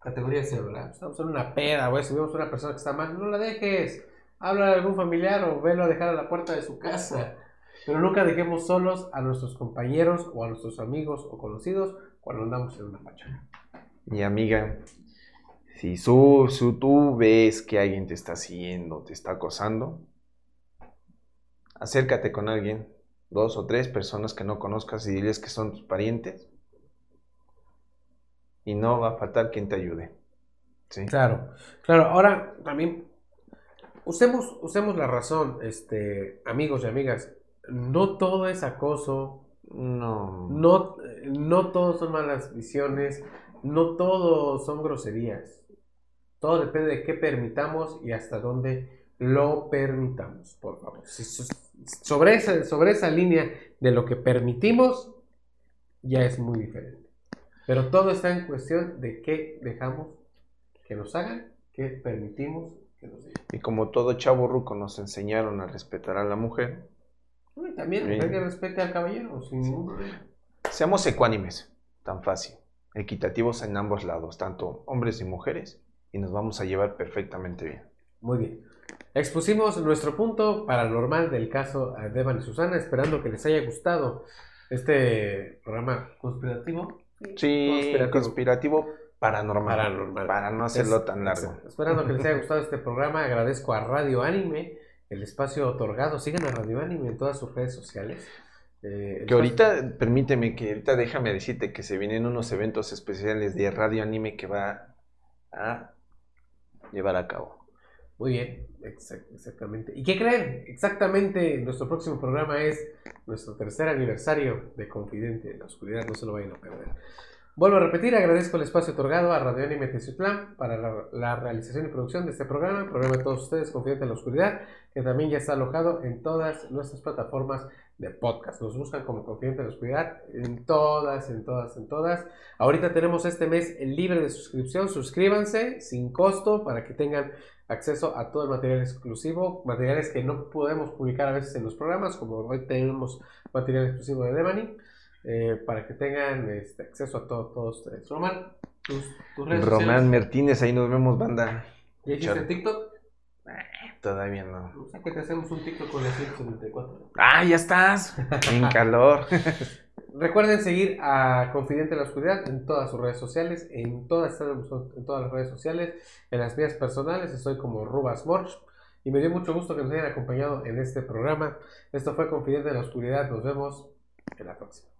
categoría celular, estamos en una peda o eso, vemos una persona que está mal, no la dejes. Habla a algún familiar o velo a dejar a la puerta de su casa. Pero nunca dejemos solos a nuestros compañeros o a nuestros amigos o conocidos cuando andamos en una pachanga. Mi amiga, si su, su- tú ves que alguien te está siguiendo, te está acosando, acércate con alguien, dos o tres personas que no conozcas y diles que son tus parientes. Y no va a faltar quien te ayude. ¿sí? Claro, claro. Ahora también usemos, usemos la razón, este, amigos y amigas. No todo es acoso. No. No, no todo son malas visiones. No todo son groserías. Todo depende de qué permitamos y hasta dónde lo permitamos, por favor. Sobre, esa, sobre esa línea de lo que permitimos, ya es muy diferente. Pero todo está en cuestión de qué dejamos que nos hagan, qué permitimos que nos digan. Y como todo chavo ruco nos enseñaron a respetar a la mujer, Y también Sí. hay que respete al caballero, sin ningún problema. seamos ecuánimes, tan fácil, equitativos en ambos lados, tanto hombres y mujeres, y nos vamos a llevar perfectamente bien. Muy bien. Expusimos nuestro punto paranormal del caso de Evan y Susana, esperando que les haya gustado este programa conspirativo. Sí, conspirativo, paranormal, Paranormal. para no hacerlo Es- tan largo. Esperando que les haya gustado este programa, agradezco a Radio Anime el espacio otorgado. Sigan a Radio Anime en todas sus redes sociales. Eh, Que espacio- ahorita, permíteme que ahorita déjame decirte que se vienen unos eventos especiales de radio anime que va a llevar a cabo. Muy bien, exac- exactamente. ¿Y qué creen? Exactamente, nuestro próximo programa es nuestro tercer aniversario de Confidente en la Oscuridad, no se lo vayan a perder. Vuelvo a repetir, agradezco el espacio otorgado a Radio Anime Teciutlán para la, la realización y producción de este programa, el programa de todos ustedes, Confidente en la Oscuridad, que también ya está alojado en todas nuestras plataformas de podcast. Nos buscan como Confidente en la Oscuridad en todas, en todas, en todas. Ahorita tenemos este mes libre de suscripción, suscríbanse sin costo para que tengan acceso a todo el material exclusivo, materiales que no podemos publicar a veces en los programas, como hoy tenemos material exclusivo de Devani, eh, para que tengan este, acceso a todo, todos ustedes. Román, tus, tus redes Román. Martínez, ahí nos vemos, banda. ¿Ya hiciste Chao. TikTok? Todavía no. O sea que te hacemos un TikTok con la 174. ¡Ah, ya estás! En calor. Recuerden seguir a Confidente en la Oscuridad en todas sus redes sociales, en todas, en todas las redes sociales, en las mías personales, estoy como Rubas Morch. Y me dio mucho gusto que nos hayan acompañado en este programa. Esto fue Confidente en la Oscuridad. Nos vemos en la próxima.